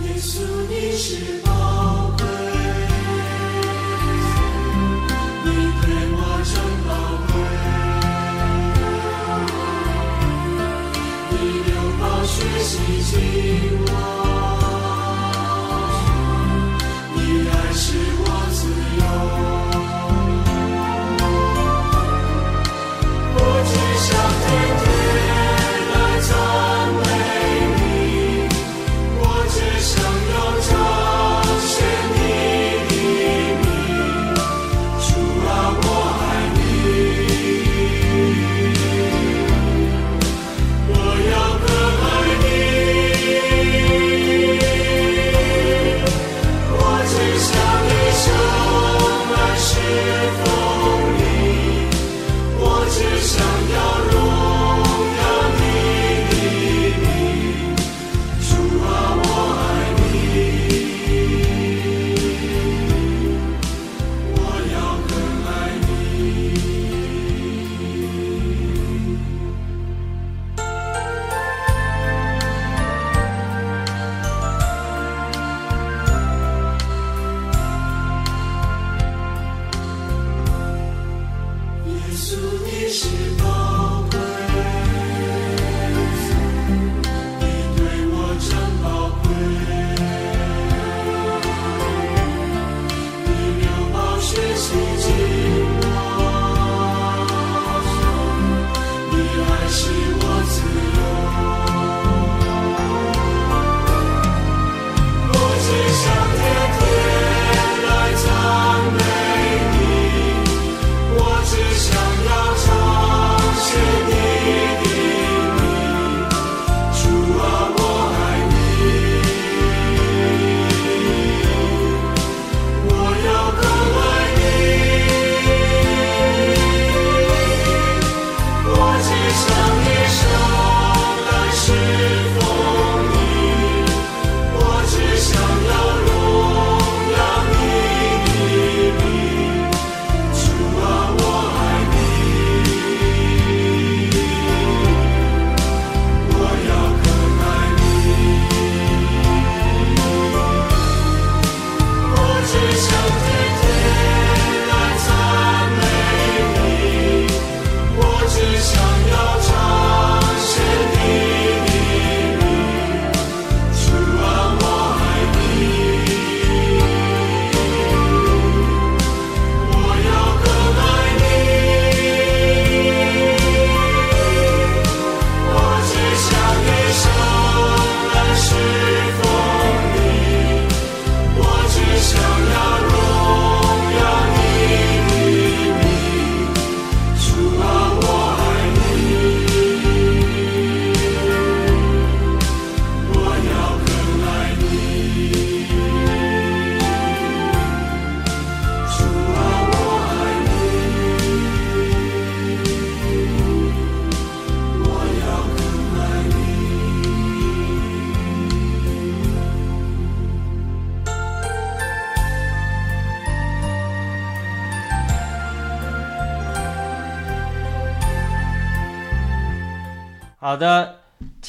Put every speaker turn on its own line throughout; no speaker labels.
耶稣，你是宝贵，你给我真宝贵。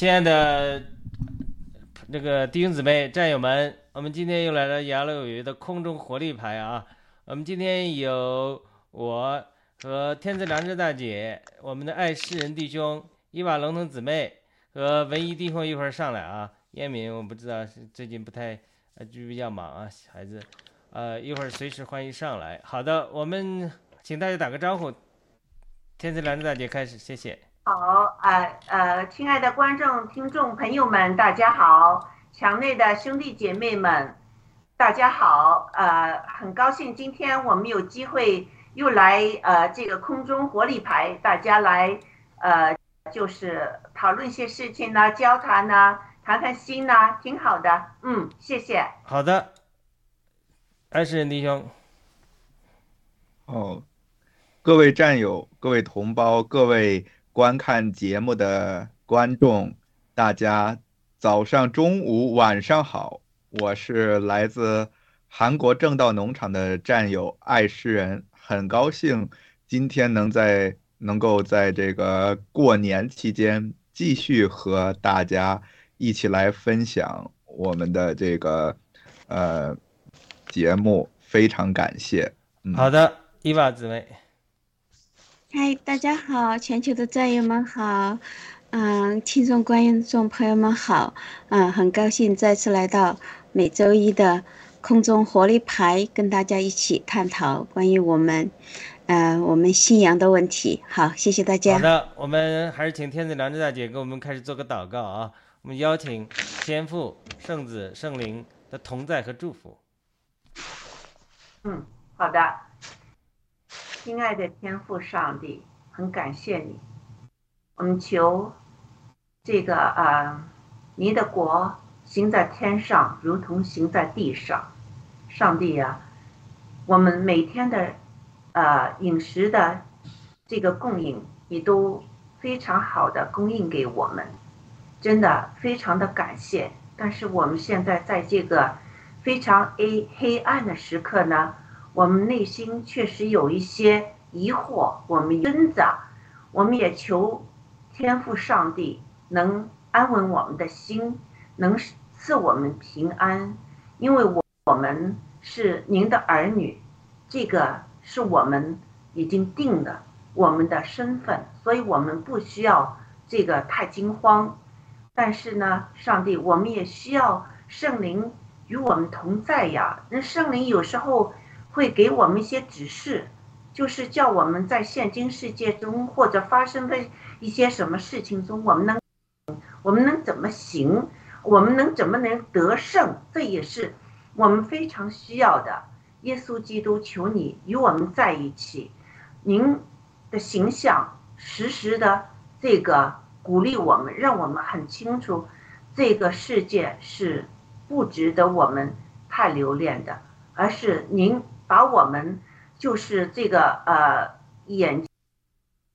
亲爱的这个弟兄姊妹、战友们，我们今天又来了杨乐有余的空中活力牌啊！我们今天有我和天赐良知大姐，我们的爱诗人弟兄伊瓦龙腾姊妹和文艺弟兄一会儿上来啊。燕敏我不知道是最近不太呃就比较忙啊，孩子，呃一会儿随时欢迎上来。好的，我们请大家打个招呼。天赐良知大姐开始，谢谢。
好，呃呃，亲爱的观众、听众朋友们，大家好！墙内的兄弟姐妹们，大家好！呃，很高兴今天我们有机会又来呃这个空中活力牌，大家来呃就是讨论一些事情呢，交谈呢，谈谈心呢，挺好的。嗯，谢谢。
好的，爱诗人弟兄，
哦，各位战友、各位同胞、各位观看节目的观众，大家早上、中午、晚上好！我是来自韩国正道农场的战友爱诗人，很高兴今天能在能够在这个过年期间继续和大家一起来分享我们的这个呃节目，非常感谢。
好的，伊娃姊妹，
嗨，大家好，全球的战友们好，嗯，听众观众朋友们好，嗯，很高兴再次来到每周一的空中活力牌，跟大家一起探讨关于我们，呃，我们信仰的问题。好，谢谢大家好。
的，我们还是请天子良知大姐给我们开始做个祷告啊。我们邀请天父、圣子、圣灵的同在和祝福。
嗯，好的。亲爱的天父上帝，很感谢你，我们求这个呃，你的国行在天上，如同行在地上。上帝呀、我们每天的呃饮食的这个供应，你都非常好的供应给我们，真的非常的感谢。但是我们现在在这个非常黑黑暗的时刻呢，我们内心确实有一些疑惑，我们挣扎，我们也求天父上帝能安稳我们的心，能赐我们平安，因为我我们是您的儿女，这个是我们已经定的我们的身份，所以我们不需要这个太惊慌。但是呢，上帝，我们也需要圣灵与我们同在呀。那圣灵有时候会给我们一些指示，就是叫我们在现今世界中或者发生的一些什么事情中，我们能我们能怎么行，我们能怎么能得胜，这也是我们非常需要的。耶稣基督，求你与我们在一起，您的形象时时的这个鼓励我们，让我们很清楚，这个世界是不值得我们太留恋的，而是您把我们就是这个呃眼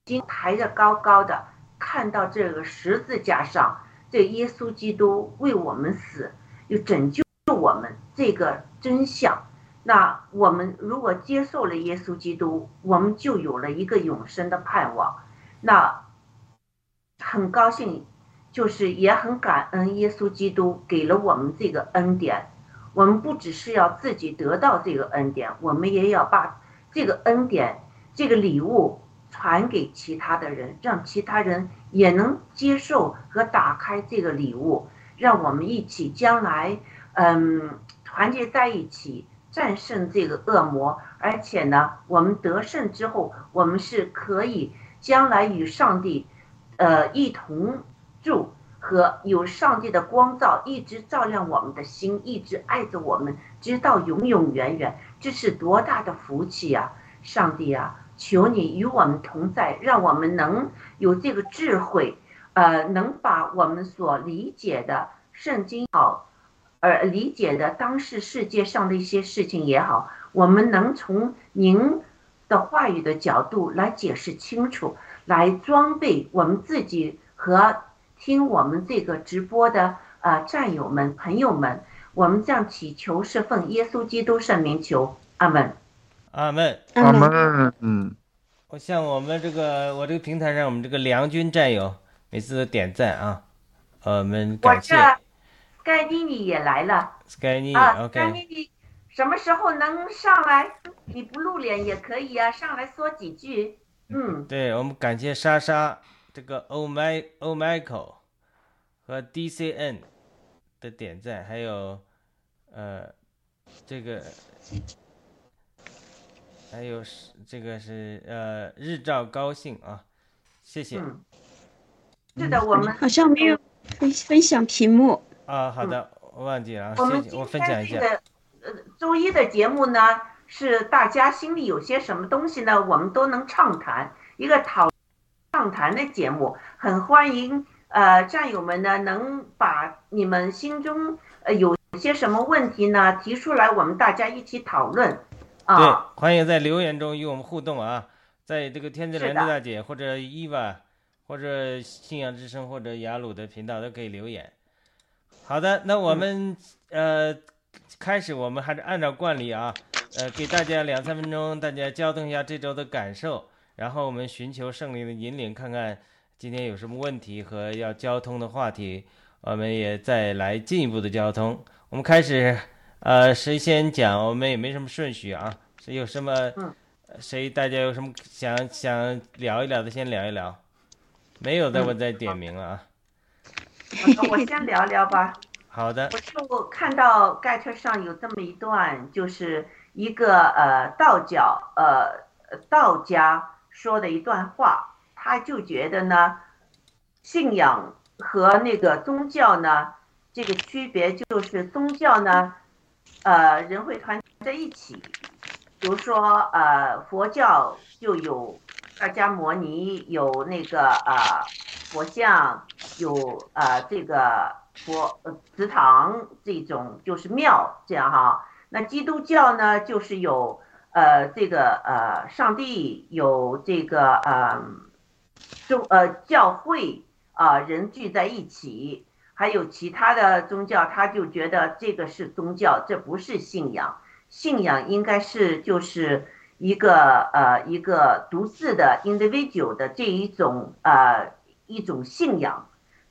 睛抬得高高的，看到这个十字架上，这耶稣基督为我们死，又拯救我们这个真相。那我们如果接受了耶稣基督，我们就有了一个永生的盼望。那很高兴，就是也很感恩耶稣基督给了我们这个恩典。我们不只是要自己得到这个恩典，我们也要把这个恩典、这个礼物传给其他的人，让其他人也能接受和打开这个礼物，让我们一起将来，嗯，团结在一起，战胜这个恶魔。而且呢，我们得胜之后，我们是可以将来与上帝，呃，一同住。和有上帝的光照一直照亮我们的心，一直爱着我们，直到永永远远。这是多大的福气呀！上帝啊，求你与我们同在，让我们能有这个智慧，呃，能把我们所理解的圣经好，而理解的当时世界上的一些事情也好，我们能从您的话语的角度来解释清楚，来装备我们自己和。听我们这个直播的呃战友们、朋友们，我们这样祈求是奉耶稣基督圣名求，阿门。
阿门。
阿
阿门。
嗯，
我向我们这个我这个平台上我们这个良军战友每次都点赞啊，呃我们感谢
这盖妮妮也来了
Sky 妮
啊，盖妮妮什么时候能上来？你不露脸也可以啊，上来说几句。嗯，
对我们感谢莎莎这个 O My O Michael 和 DCN 的点赞，还有呃这个还有是这个是呃日照高兴啊，谢谢。
嗯，是的，我们
好像没有分分享屏幕。
啊，好的，我忘记了啊，
我们今
谢谢我分享一下，
周一的节目呢，是大家心里有些什么东西呢，我们都能畅谈，一个讨畅谈的节目，很欢迎呃战友们呢能把你们心中呃有些什么问题呢提出来，我们大家一起讨论。啊。
对
啊。，
欢迎在留言中与我们互动啊，在这个天之
是的。
大姐或者伊娃或者信仰之声或者雅鲁的频道都可以留言。好的，那我们、呃开始，我们还是按照惯例啊，呃，给大家两三分钟，大家交通一下这周的感受，然后我们寻求圣灵的引领，看看今天有什么问题和要交通的话题，我们也再来进一步的交通。我们开始，呃，谁先讲？我们也没什么顺序啊，谁有什么，
嗯
谁大家有什么想想聊一聊的，先聊一聊。没有的，我再点名了啊。
我我先聊聊吧。
好的，
我就看到盖特上有这么一段，就是一个呃道教呃道家说的一段话，他就觉得呢，信仰和那个宗教呢，这个区别就是宗教呢，呃人会团在一起，比如说呃佛教就有释迦摩尼，有那个呃佛像，有呃这个。佛呃祠堂这种就是庙这样哈，那基督教呢就是有呃这个呃上帝有这个呃宗呃教会啊、人聚在一起，还有其他的宗教，他就觉得这个是宗教，这不是信仰，信仰应该是就是一个呃一个独自的 individual 的这一种呃一种信仰，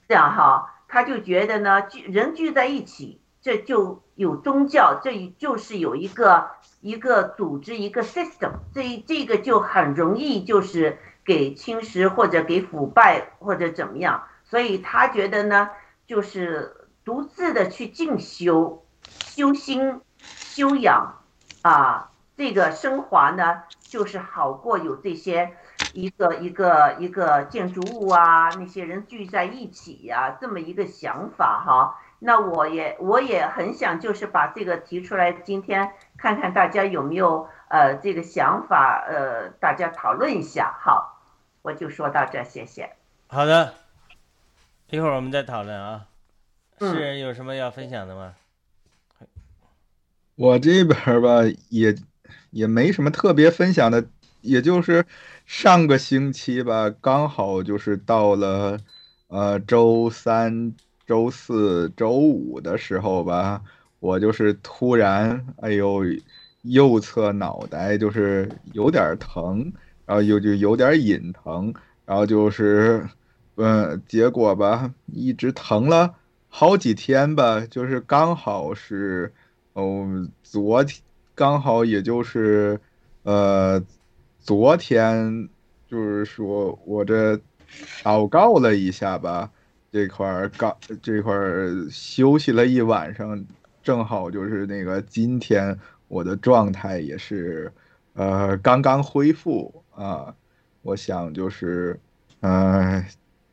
这样哈。他就觉得呢，聚人聚在一起，这就有宗教，这就是有一个一个组织，一个 system，这这个就很容易就是给侵蚀或者给腐败或者怎么样，所以他觉得呢，就是独自的去进修、修心、修养啊，这个升华呢，就是好过有这些。一个一个一个建筑物啊，那些人聚在一起呀、这么一个想法哈。那我也我也很想就是把这个提出来，今天看看大家有没有呃这个想法，呃大家讨论一下。好，我就说到这，谢谢。
好的，一会儿我们再讨论啊。
嗯
是人有什么要分享的吗？
我这边儿吧，也也没什么特别分享的，也就是上个星期吧，刚好就是到了呃周三、周四周五的时候吧，我就是突然，哎呦，右侧脑袋就是有点疼，然后又就有点隐疼，然后就是，嗯，结果吧，一直疼了好几天吧，就是刚好是。哦，昨天刚好也就是，呃，昨天就是说我这祷告了一下吧，这块儿刚这块儿休息了一晚上，正好就是那个今天我的状态也是，呃，刚刚恢复啊，我想就是，呃，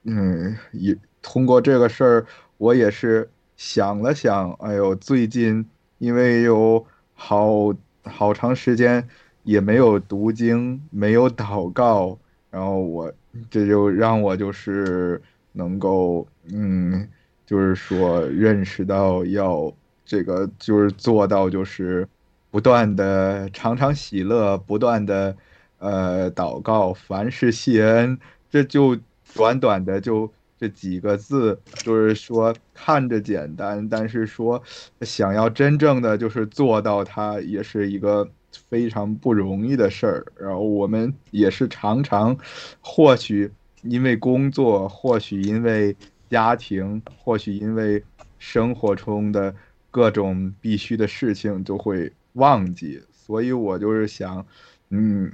嗯，也通过这个事儿，我也是想了想，哎呦，最近。因为有好好长时间也没有读经，没有祷告，然后我这就让我就是能够，嗯，就是说认识到要这个就是做到就是不断的常常喜乐，不断的呃祷告，凡事谢恩，这就短短的就。这几个字就是说看着简单，但是说想要真正的就是做到它，也是一个非常不容易的事儿。然后我们也是常常，或许因为工作，或许因为家庭，或许因为生活中的各种必须的事情，就会忘记。所以我就是想，嗯，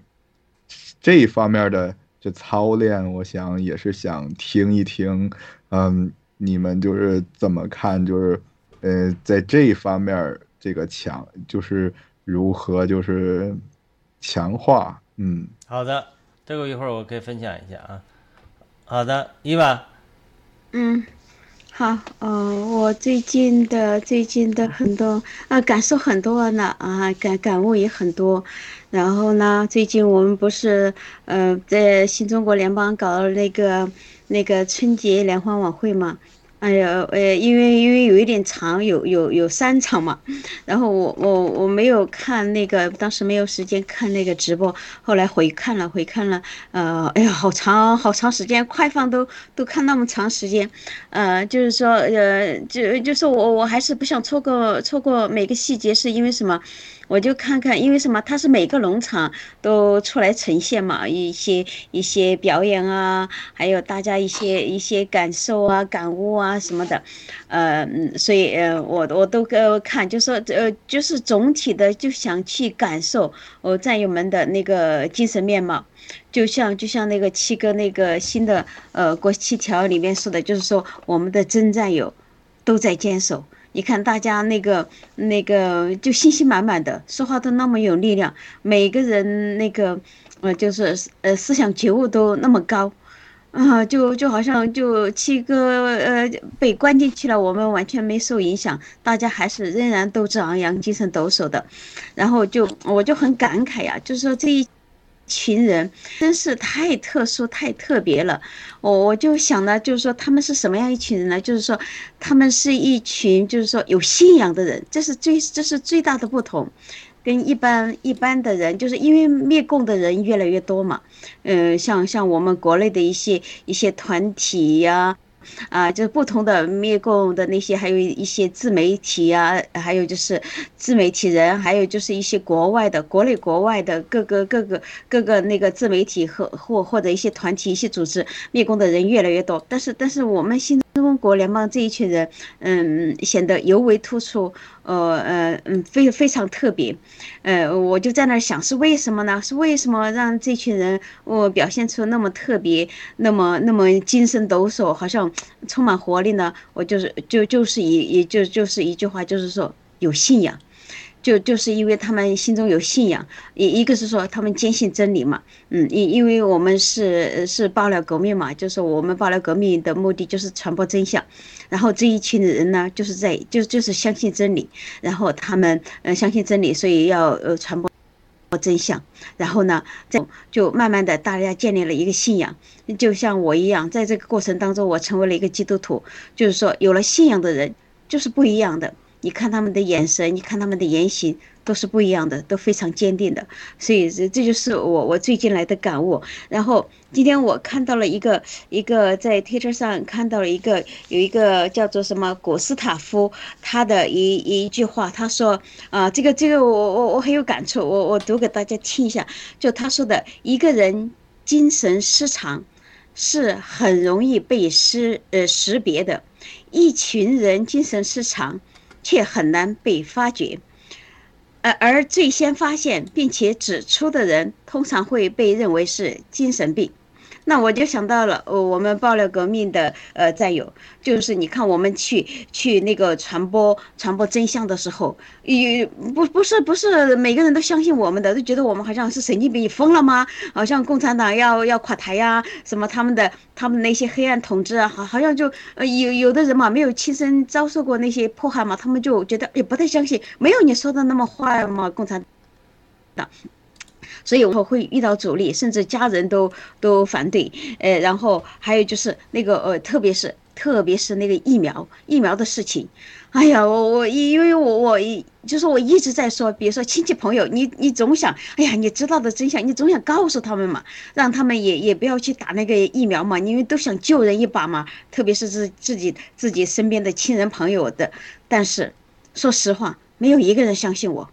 这一方面的。这操练，我想也是想听一听，嗯，你们就是怎么看？就是，呃，在这一方面，这个强就是如何就是强化，嗯。
好的，这个一会儿我可以分享一下啊。好的，伊娃。
嗯，好，呃，我最近的最近的很多啊感受很多呢啊感感悟也很多。然后呢，最近我们不是呃在新中国联邦搞了那个那个春节联欢晚会嘛？哎呀，呃，因为因为有一点长，有有有三场嘛。然后我我我没有看那个，当时没有时间看那个直播，后来回看了回看了，呃，哎呀，好长好长时间，快放都都看那么长时间，呃，就是说呃就就是我我还是不想错过错过每个细节，是因为什么？我就看看，因为什么？它是每个农场都出来呈现嘛，一些一些表演啊，还有大家一些一些感受啊、感悟啊，什么的，呃，所以呃，我我都呃看，就说呃，就是总体的就想去感受哦战友们的那个精神面貌，就像就像那个七个那个新的呃国七条里面说的，就是说我们的真战友都在坚守。你看大家那个那个就信心满满的，说话都那么有力量，每个人那个呃就是呃思想觉悟都那么高，啊、就就好像就七哥呃被关进去了，我们完全没受影响，大家还是仍然斗志昂扬、精神抖擞的，然后就我就很感慨呀，就是说这一。群人真是太特殊、太特别了，我我就想呢，就是说他们是什么样一群人呢？就是说，他们是一群就是说有信仰的人，这是最这是最大的不同，跟一般一般的人，就是因为灭共的人越来越多嘛，嗯、像像我们国内的一些一些团体呀、啊就是不同的灭共的那些，还有一些自媒体呀，还有就是自媒体人，还有就是一些国外的、国内国外的各个各个各个那个自媒体和或或者一些团体、一些组织灭共的人越来越多。但是，但是我们新中国联邦这一群人，嗯，显得尤为突出，呃呃嗯，非非常特别。呃，我就在那儿想，是为什么呢？是为什么让这群人我、表现出那么特别，那么那么精神抖擞，好像充满活力呢？我就是就就是一也就就是一句话，就是说有信仰。就就是因为他们心中有信仰，一一个是说他们坚信真理嘛，嗯，因因为我们是是爆料革命嘛，就是我们爆料革命的目的就是传播真相，然后这一群人呢，就是在就就是相信真理，然后他们呃相信真理，所以要呃传播真相，然后呢，在就慢慢的大家建立了一个信仰，就像我一样，在这个过程当中，我成为了一个基督徒，就是说有了信仰的人就是不一样的。你看他们的眼神，你看他们的言行，都是不一样的，都非常坚定的。所以这这就是我我最近来的感悟。然后今天我看到了一个一个在推特上看到了一个有一个叫做什么古斯塔夫他的一一句话，他说啊、这个这个我我我很有感触，我我读给大家听一下。就他说的，一个人精神失常是很容易被识呃识别的，一群人精神失常。却很难被发觉，而而最先发现并且指出的人，通常会被认为是精神病。那我就想到了，呃，我们爆料革命的呃战友，就是你看我们去去那个传播传播真相的时候，也不不是不是每个人都相信我们的，都觉得我们好像是神经病，你疯了吗？好像共产党要要垮台呀，什么他们的他们那些黑暗统治啊，好好像就呃有有的人嘛，没有亲身遭受过那些迫害嘛，他们就觉得也不太相信，没有你说的那么坏嘛，共产党。所以我会遇到阻力，甚至家人都都反对。呃，然后还有就是那个呃，特别是特别是那个疫苗疫苗的事情。哎呀，我我因为我我一就是我一直在说，比如说亲戚朋友，你你总想，哎呀，你知道的真相，你总想告诉他们嘛，让他们也也不要去打那个疫苗嘛，因为都想救人一把嘛，特别是自自己自己身边的亲人朋友的。但是说实话，没有一个人相信我。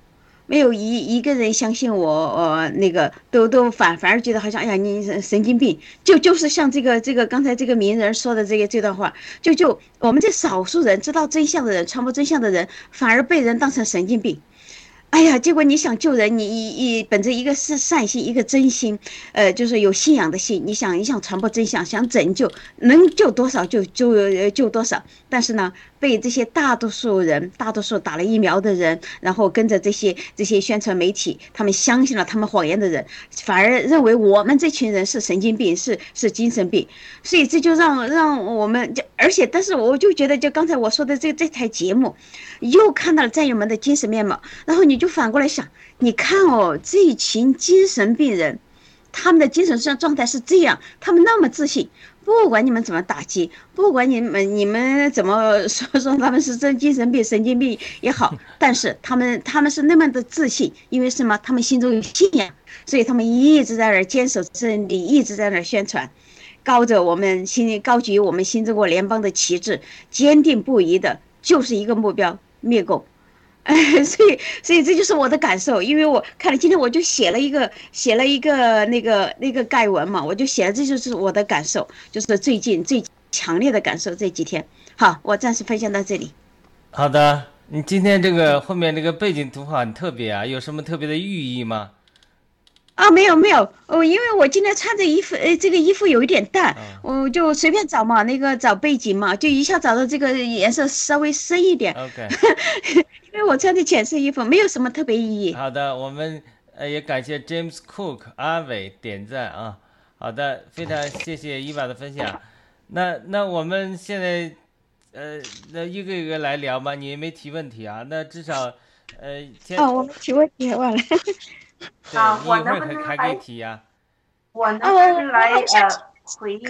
没有一一个人相信我，呃，那个都都反反而觉得好像，哎呀，你神神经病，就就是像这个这个刚才这个名人说的这个这段话，就就我们这少数人知道真相的人，传播真相的人，反而被人当成神经病。哎呀，结果你想救人，你一一本着一个是善心，一个真心，呃，就是有信仰的心，你想你想传播真相，想拯救，能救多少就就救多少。但是呢，被这些大多数人，大多数打了疫苗的人，然后跟着这些这些宣传媒体，他们相信了他们谎言的人，反而认为我们这群人是神经病，是是精神病。所以这就让让我们就，而且但是我就觉得，就刚才我说的这这台节目，又看到了战友们的精神面貌，然后你就反过来想，你看哦，这一群精神病人，他们的精神上状态是这样，他们那么自信。不管你们怎么打击，不管你们你们怎么说说他们是真精神病、神经病也好，但是他们他们是那么的自信，因为什么？他们心中有信仰，所以他们一直在那儿坚守真理，一直在那儿宣传，高着我们新高举我们新中国联邦的旗帜，坚定不移的就是一个目标：灭共。哎，所以，所以这就是我的感受，因为我看了今天我就写了一个写了一个那个那个盖文嘛，我就写了，这就是我的感受，就是最近最强烈的感受。这几天，好，我暂时分享到这里。
好的，你今天这个后面这个背景图很特别啊，有什么特别的寓意吗？
啊，没有没有，哦，因为我今天穿的衣服，呃，这个衣服有一点淡，
嗯
我就随便找嘛，那个找背景嘛，就一下找到这个颜色稍微深一点
，OK，
因为我穿的浅色衣服，没有什么特别意义。
好的，我们呃也感谢 James Cook 阿伟点赞啊。好的，非常谢谢伊娃的分享。那那我们现在呃那一个一个来聊吧，你也没提问题啊。那至少呃先
哦，我们提问题忘了。
对
啊我能不能
还还可以提呀、
我能不能来呃回应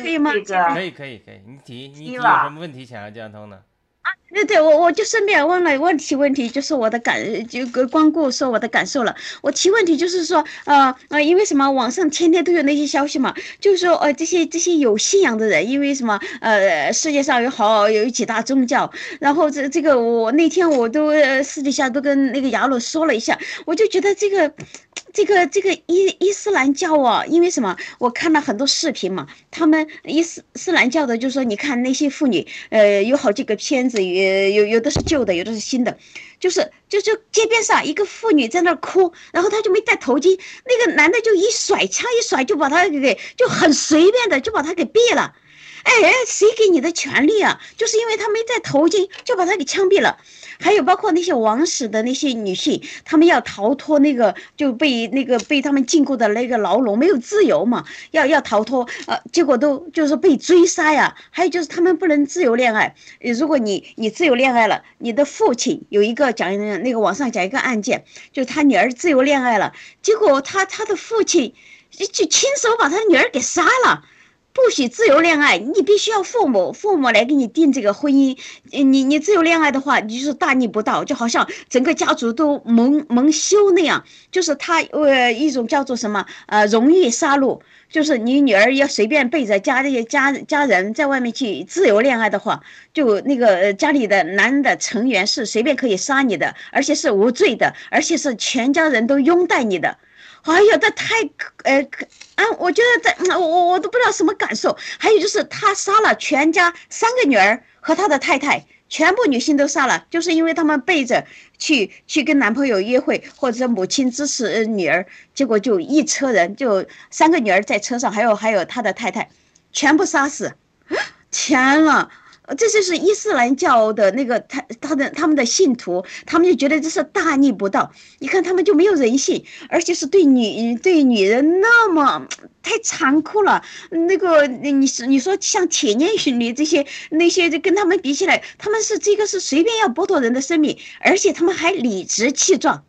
这
可？以可以可以，你提你提有什么问题想要讲通的？
对对，我我就顺便问了问题问题，就是我的感就光顾说我的感受了。我提问题就是说，呃呃，因为什么？网上天天都有那些消息嘛，就是说，呃，这些这些有信仰的人，因为什么？呃，世界上有好有几大宗教，然后这这个我那天我都私底下都跟那个雅鲁说了一下，我就觉得这个。这个这个伊伊斯兰教啊，因为什么？我看了很多视频嘛，他们伊斯斯兰教的，就说你看那些妇女，呃，有好几个片子，有有有的是旧的，有的是新的，就是就就街边上一个妇女在那儿哭，然后她就没戴头巾，那个男的就一甩枪一甩就把她给就很随便的就把她给毙了。哎，谁给你的权利啊？就是因为他没戴头巾，就把他给枪毙了。还有包括那些王室的那些女性，她们要逃脱那个就被那个被他们禁锢的那个牢笼，没有自由嘛，要要逃脱，呃，结果都就是被追杀呀。还有就是他们不能自由恋爱，如果你你自由恋爱了，你的父亲有一个讲那个网上讲一个案件，就是他女儿自由恋爱了，结果他他的父亲就亲手把他女儿给杀了。不许自由恋爱，你必须要父母父母来给你定这个婚姻。你你自由恋爱的话，你就是大逆不道，就好像整个家族都蒙蒙羞那样。就是他呃一种叫做什么呃荣誉杀戮，就是你女儿要随便背着家里家家人在外面去自由恋爱的话，就那个家里的男人的成员是随便可以杀你的，而且是无罪的，而且是全家人都拥戴你的。哎呀，这太可呃可啊！我觉得这我我我都不知道什么感受。还有就是他杀了全家三个女儿和他的太太，全部女性都杀了，就是因为他们背着去去跟男朋友约会，或者母亲支持女儿，结果就一车人就三个女儿在车上，还有还有他的太太，全部杀死。天呐！这就是伊斯兰教的那个他他的他们的信徒，他们就觉得这是大逆不道。你看他们就没有人性，而且是对女对女人那么太残酷了。那个你你你说像铁链女这些那些，就跟他们比起来，他们是这个是随便要剥夺人的生命，而且他们还理直气壮。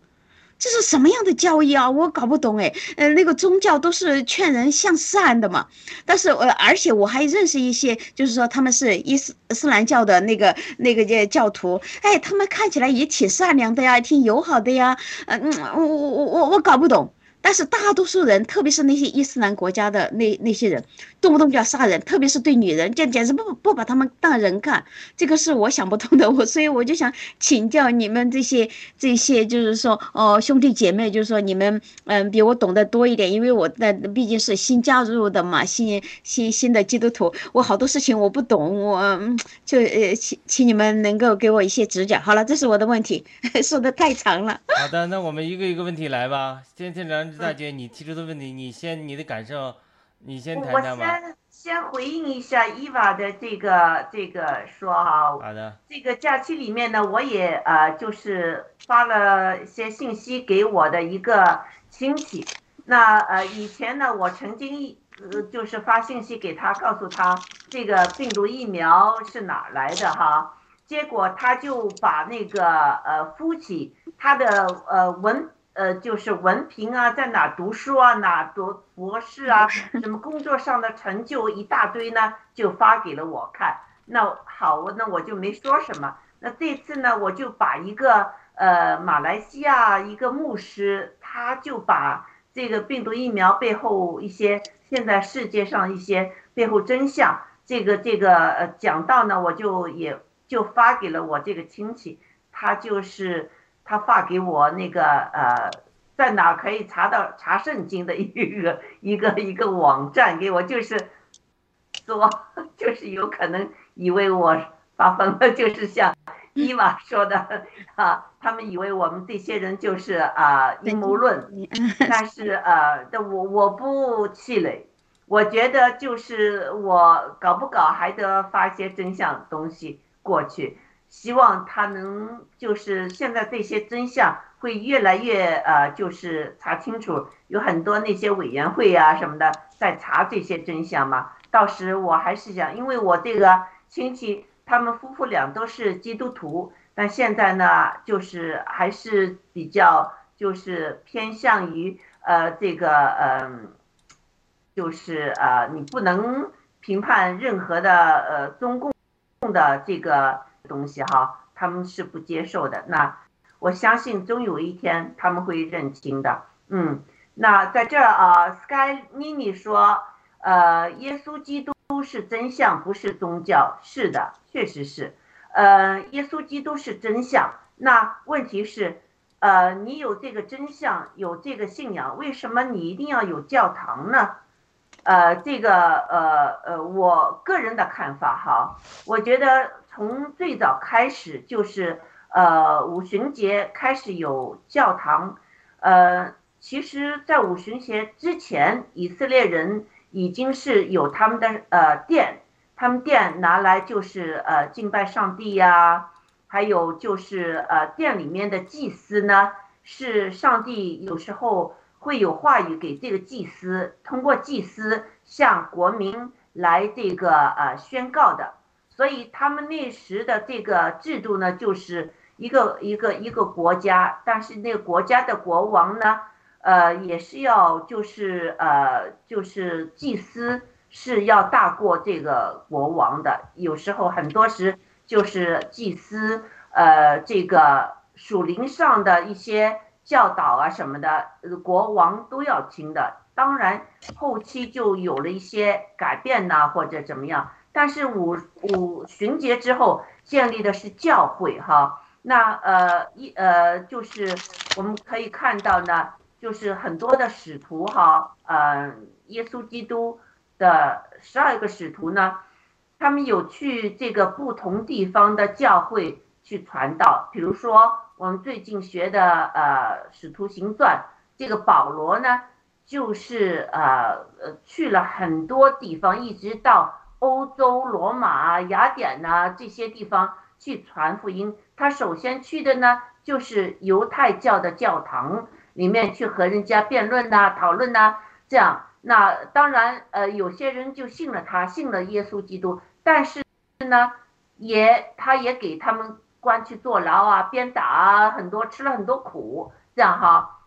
这是什么样的教义啊？我搞不懂哎。呃，那个宗教都是劝人向善的嘛。但是呃，而且我还认识一些，就是说他们是伊斯伊斯兰教的那个那个教教徒，哎，他们看起来也挺善良的呀，挺友好的呀。嗯，我我我我搞不懂。但是大多数人，特别是那些伊斯兰国家的那那些人，动不动就要杀人，特别是对女人，这简直不不把他们当人看。这个是我想不通的，我所以我就想请教你们这些这些，就是说哦兄弟姐妹，就是说你们嗯比我懂得多一点，因为我那毕竟是新加入的嘛，新新新的基督徒，我好多事情我不懂，我就呃请请你们能够给我一些指教。好了，这是我的问题，说的太长了。
好的，那我们一个一个问题来吧。先先梁大姐，你提出的问题，你先你的感受，你先
我
谈谈吧。
我先先回应一下伊娃的这个这个说哈，
好的，
这个假期里面呢，我也呃就是发了一些信息给我的一个亲戚。那呃以前呢，我曾经呃就是发信息给他，告诉他这个病毒疫苗是哪儿来的哈。结果他就把那个呃夫妻他的呃文呃就是文凭啊，在哪读书啊，哪读博士啊，什么工作上的成就一大堆呢，就发给了我看。那好，我那我就没说什么。那这次呢，我就把一个呃马来西亚一个牧师，他就把这个病毒疫苗背后一些现在世界上一些背后真相，这个这个呃讲到呢，我就也就发给了我这个亲戚，他就是他发给我那个呃。在哪可以查到查圣经的一个一个一个网站给我，就是说，就是有可能以为我发疯了，就是像伊娃说的啊，他们以为我们这些人就是啊阴谋论，但是呃，但我我不气馁，我觉得就是我搞不搞还得发一些真相东西过去，希望他能就是现在这些真相会越来越呃，就是查清楚，有很多那些委员会呀、什么的在查这些真相嘛。到时我还是想，因为我这个亲戚他们夫妇俩都是基督徒，但现在呢，就是还是比较就是偏向于呃这个嗯、就是呃你不能评判任何的呃中共的这个东西哈，他们是不接受的。那我相信终有一天他们会认清的。嗯，那在这儿啊，Sky Mini 说。呃，耶稣基督是真相，不是宗教。是的，确实是。呃，耶稣基督是真相。那问题是，呃，你有这个真相，有这个信仰，为什么你一定要有教堂呢？呃，这个呃呃，我个人的看法哈，我觉得从最早开始就是呃五旬节开始有教堂。呃，其实，在五旬节之前，以色列人。已经是有他们的呃殿，他们殿拿来就是呃敬拜上帝呀，还有就是呃殿里面的祭司呢，是上帝有时候会有话语给这个祭司，通过祭司向国民来这个呃宣告的，所以他们那时的这个制度呢，就是一个一个一个国家，但是那个国家的国王呢。呃，也是要就是呃，就是祭司是要大过这个国王的，有时候很多时就是祭司呃，这个属灵上的一些教导啊什么的，国王都要听的。当然后期就有了一些改变呐，或者怎么样。但是五五旬节之后建立的是教会哈，那呃一呃就是我们可以看到呢。就是很多的使徒哈，嗯，耶稣基督的十二个使徒呢，他们有去这个不同地方的教会去传道。比如说，我们最近学的呃《使徒行传》，这个保罗呢，就是呃呃去了很多地方，一直到欧洲、罗马、雅典呐这些地方去传福音。他首先去的呢，就是犹太教的教堂。里面去和人家辩论呐、讨论呐，这样，那当然，呃，有些人就信了他，信了耶稣基督，但是呢，也他也给他们关去坐牢啊、鞭打啊，很多吃了很多苦，这样哈。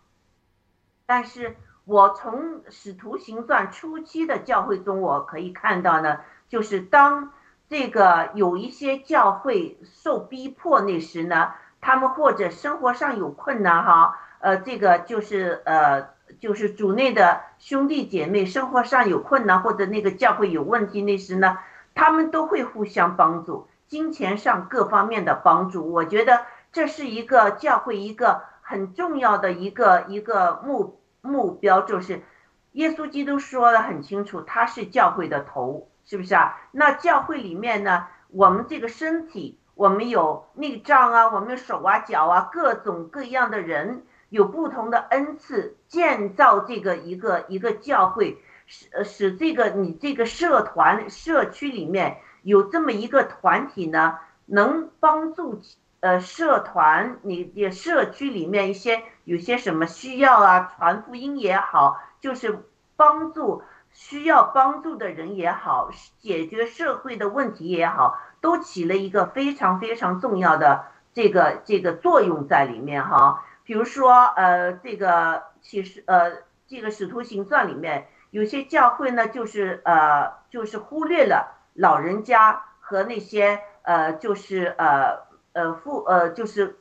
但是我从使徒行传初期的教会中，我可以看到呢，就是当这个有一些教会受逼迫那时呢，他们或者生活上有困难哈。呃，这个就是呃，就是主内的兄弟姐妹生活上有困难，或者那个教会有问题那时呢，他们都会互相帮助，金钱上各方面的帮助。我觉得这是一个教会一个很重要的一个一个目目标，就是耶稣基督说的很清楚，他是教会的头，是不是啊？那教会里面呢，我们这个身体，我们有内脏啊，我们手啊脚啊，各种各样的人。有不同的恩赐，建造这个一个一个教会，使使这个你这个社团社区里面有这么一个团体呢，能帮助呃社团你的社区里面一些有些什么需要啊，传福音也好，就是帮助需要帮助的人也好，解决社会的问题也好，都起了一个非常非常重要的这个这个作用在里面哈。比如说，呃，这个其实，呃，这个《使徒行传》里面有些教会呢，就是呃，就是忽略了老人家和那些呃，就是呃呃父呃，就是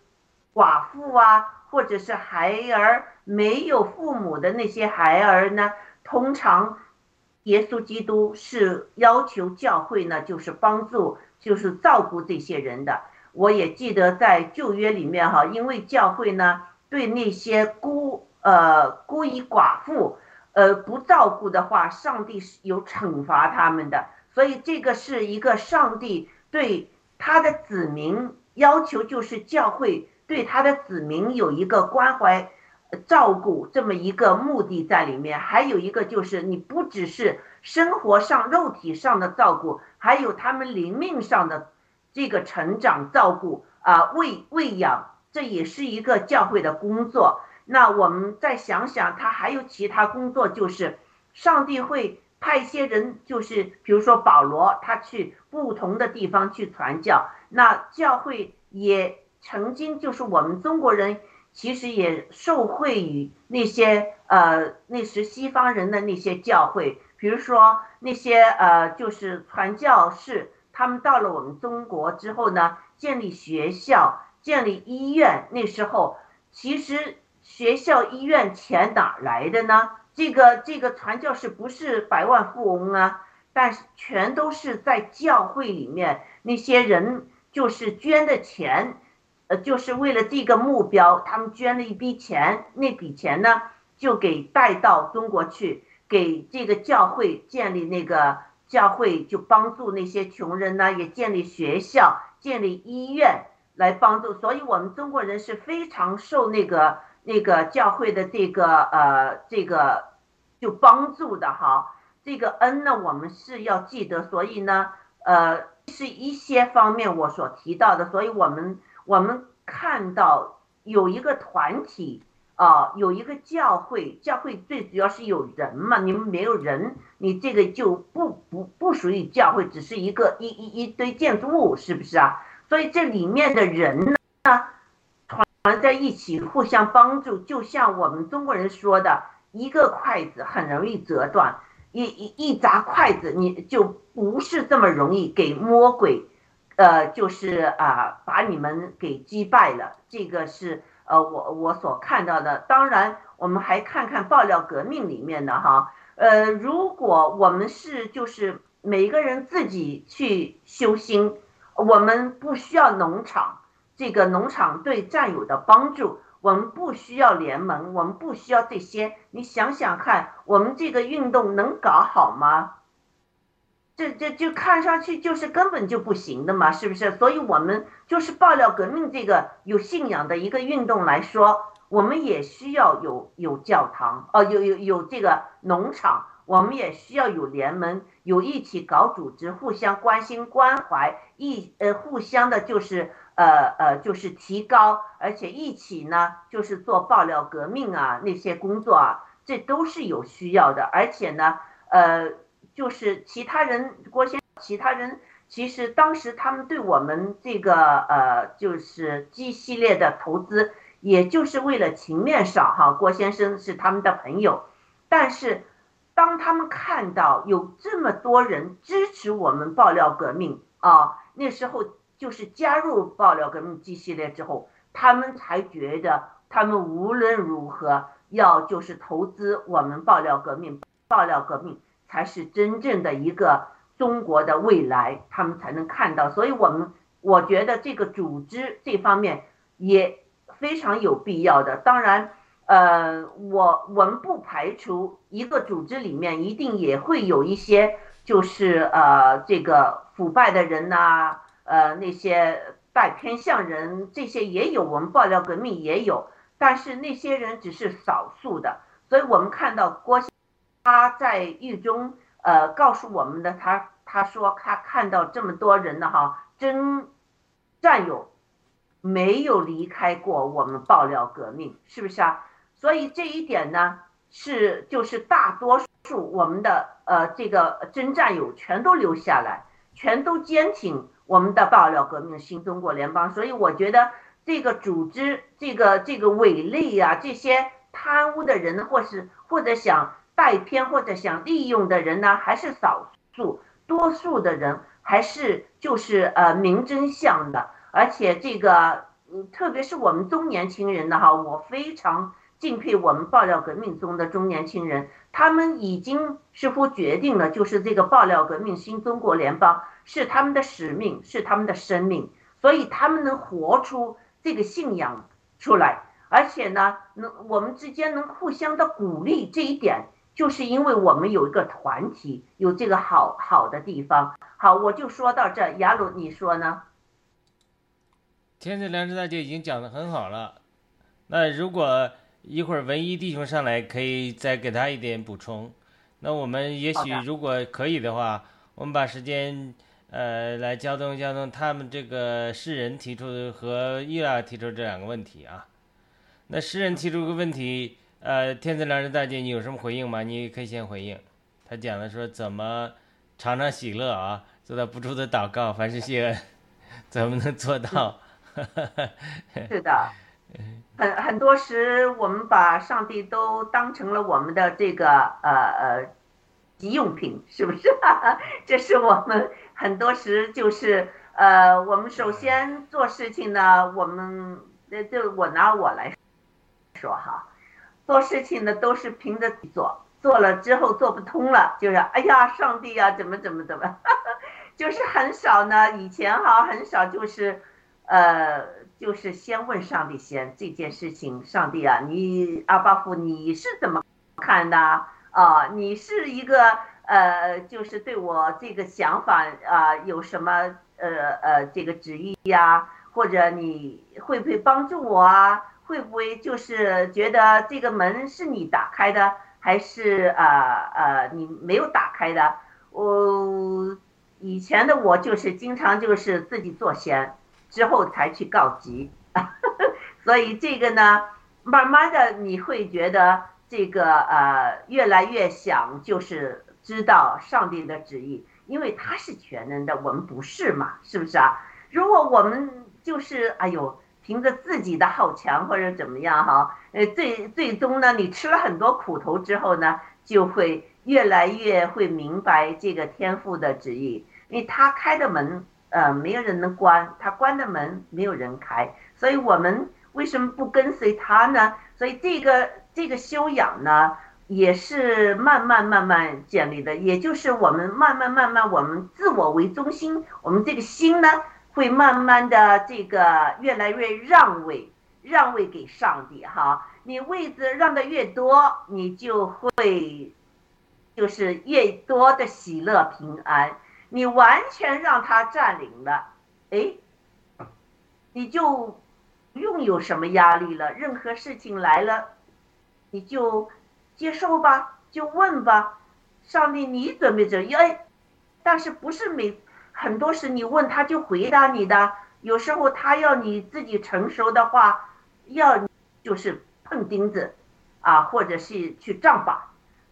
寡妇啊，或者是孩儿没有父母的那些孩儿呢。通常，耶稣基督是要求教会呢，就是帮助，就是照顾这些人的。我也记得在旧约里面哈，因为教会呢。对那些孤呃孤儿寡妇，呃不照顾的话，上帝是有惩罚他们的。所以这个是一个上帝对他的子民要求，就是教会对他的子民有一个关怀、照顾这么一个目的在里面。还有一个就是你不只是生活上、肉体上的照顾，还有他们灵命上的这个成长、照顾啊、喂喂养，这也是一个教会的工作。那我们再想想，他还有其他工作，就是上帝会派一些人，就是比如说保罗，他去不同的地方去传教。那教会也曾经就是我们中国人，其实也受惠于那些呃那时西方人的那些教会，比如说那些呃就是传教士，他们到了我们中国之后呢，建立学校、建立医院，那时候其实。学校、医院钱哪来的呢？这个这个传教士不是百万富翁啊，但是全都是在教会里面那些人就是捐的钱，就是为了这个目标，他们捐了一笔钱，那笔钱呢就给带到中国去，给这个教会建立那个教会，就帮助那些穷人呢，也建立学校、建立医院来帮助，所以我们中国人是非常受那个。那个教会的这个呃这个就帮助的哈，这个恩呢我们是要记得，所以呢呃是一些方面我所提到的，所以我们我们看到有一个团体啊，有一个教会，教会最主要是有人嘛，你们没有人，你这个就不不不属于教会，只是一个一一一堆建筑物，是不是啊？所以这里面的人呢？团在一起互相帮助，就像我们中国人说的，一个筷子很容易折断，一一一砸筷子，你就不是这么容易给魔鬼，呃，就是啊，把你们给击败了。这个是呃，我我所看到的。当然，我们还看看爆料革命里面的哈，呃，如果我们是就是每个人自己去修心，我们不需要农场。这个农场对战友的帮助，我们不需要联盟，我们不需要这些。你想想看，我们这个运动能搞好吗？这这就看上去就是根本就不行的嘛，是不是？所以，我们就是爆料革命这个有信仰的一个运动来说，我们也需要有有教堂，哦，有有有这个农场，我们也需要有联盟，有一起搞组织，互相关心关怀，一呃，互相的就是。呃呃，就是提高，而且一起呢，就是做爆料革命啊，那些工作啊，这都是有需要的。而且呢，呃，就是其他人，郭先，其他人其实当时他们对我们这个呃，就是 G 系列的投资，也就是为了情面上哈，郭先生是他们的朋友。但是当他们看到有这么多人支持我们爆料革命啊，那时候。就是加入爆料革命 G 系列之后，他们才觉得他们无论如何要就是投资我们爆料革命，爆料革命才是真正的一个中国的未来，他们才能看到。所以，我们我觉得这个组织这方面也非常有必要的。当然，呃，我我们不排除一个组织里面一定也会有一些就是呃这个腐败的人呐。呃，那些带偏向人，这些也有，我们爆料革命也有，但是那些人只是少数的。所以我们看到郭，他在狱中，呃，告诉我们的，他他说他看到这么多人呢，哈，真战友没有离开过我们爆料革命，是不是啊？所以这一点呢，是就是大多数我们的呃这个真战友全都留下来，全都坚挺。我们的爆料革命新中国联邦，所以我觉得这个组织、这个这个伪类呀，这些贪污的人，或是或者想带偏或者想利用的人呢，还是少数，多数的人还是就是呃明真相的，而且这个特别是我们中年轻人的，哈，我非常敬佩我们爆料革命中的中年轻人，他们已经似乎决定了，就是这个爆料革命新中国联邦。是他们的使命，是他们的生命，所以他们能活出这个信仰出来，而且呢，能我们之间能互相的鼓励，这一点就是因为我们有一个团体，有这个好好的地方。好，我就说到这。雅鲁，你说呢？
天赐良知大姐已经讲的很好了。那如果一会儿文一弟兄上来，可以再给他一点补充。那我们也许如果可以的话，我们把时间呃来交通交通他们这个诗人提出的和伊拉提出这两个问题啊。那诗人提出个问题，呃，天赐良人大姐，你有什么回应吗？你可以先回应。他讲的说怎么常常喜乐啊，做到不住的祷告，凡事谢恩，怎么能做到？
是的，很很多时我们把上帝都当成了我们的这个呃呃急用品，是不是？这是我们很多时就是呃，我们首先做事情呢，我们呃就我拿我来说哈，做事情呢都是凭着做，做了之后做不通了，就是哎呀，上帝呀，怎么怎么怎么，就是很少呢，以前哈很少就是。呃，就是先问上帝先这件事情，上帝啊，你阿巴夫你是怎么看的啊？你是一个呃，就是对我这个想法啊有什么呃呃这个旨意呀？或者你会不会帮助我啊？会不会就是觉得这个门是你打开的，还是呃呃你没有打开的？我以前的我就是经常就是自己做先。之后才去告急，所以这个呢，慢慢的你会觉得这个呃越来越想就是知道上帝的旨意，因为他是全能的，我们不是嘛，是不是啊？如果我们就是哎呦凭着自己的好强或者怎么样哈，呃最最终呢，你吃了很多苦头之后呢，就会越来越会明白这个天赋的旨意，因为他开的门。呃，没有人能关，他关的门没有人开，所以我们为什么不跟随他呢？所以这个这个修养呢，也是慢慢慢慢建立的，也就是我们慢慢慢慢，我们自我为中心，我们这个心呢，会慢慢的这个越来越让位，让位给上帝哈。你位子让的越多，你就会就是越多的喜乐平安。你完全让他占领了，哎，你就不用有什么压力了。任何事情来了，你就接受吧，就问吧。上帝，你准备着？哎，但是不是每很多事你问他就回答你的？有时候他要你自己成熟的话，要就是碰钉子，啊，或者是去撞板，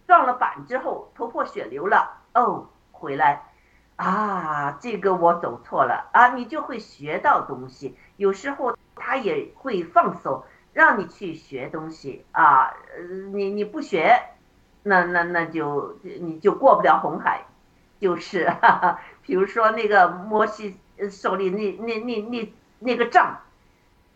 撞了板之后头破血流了，哦，回来。啊，这个我走错了啊！你就会学到东西。有时候他也会放手，让你去学东西啊。你你不学，那那那就你就过不了红海。就是，哈哈，比如说那个摩西手里那那那那那个杖，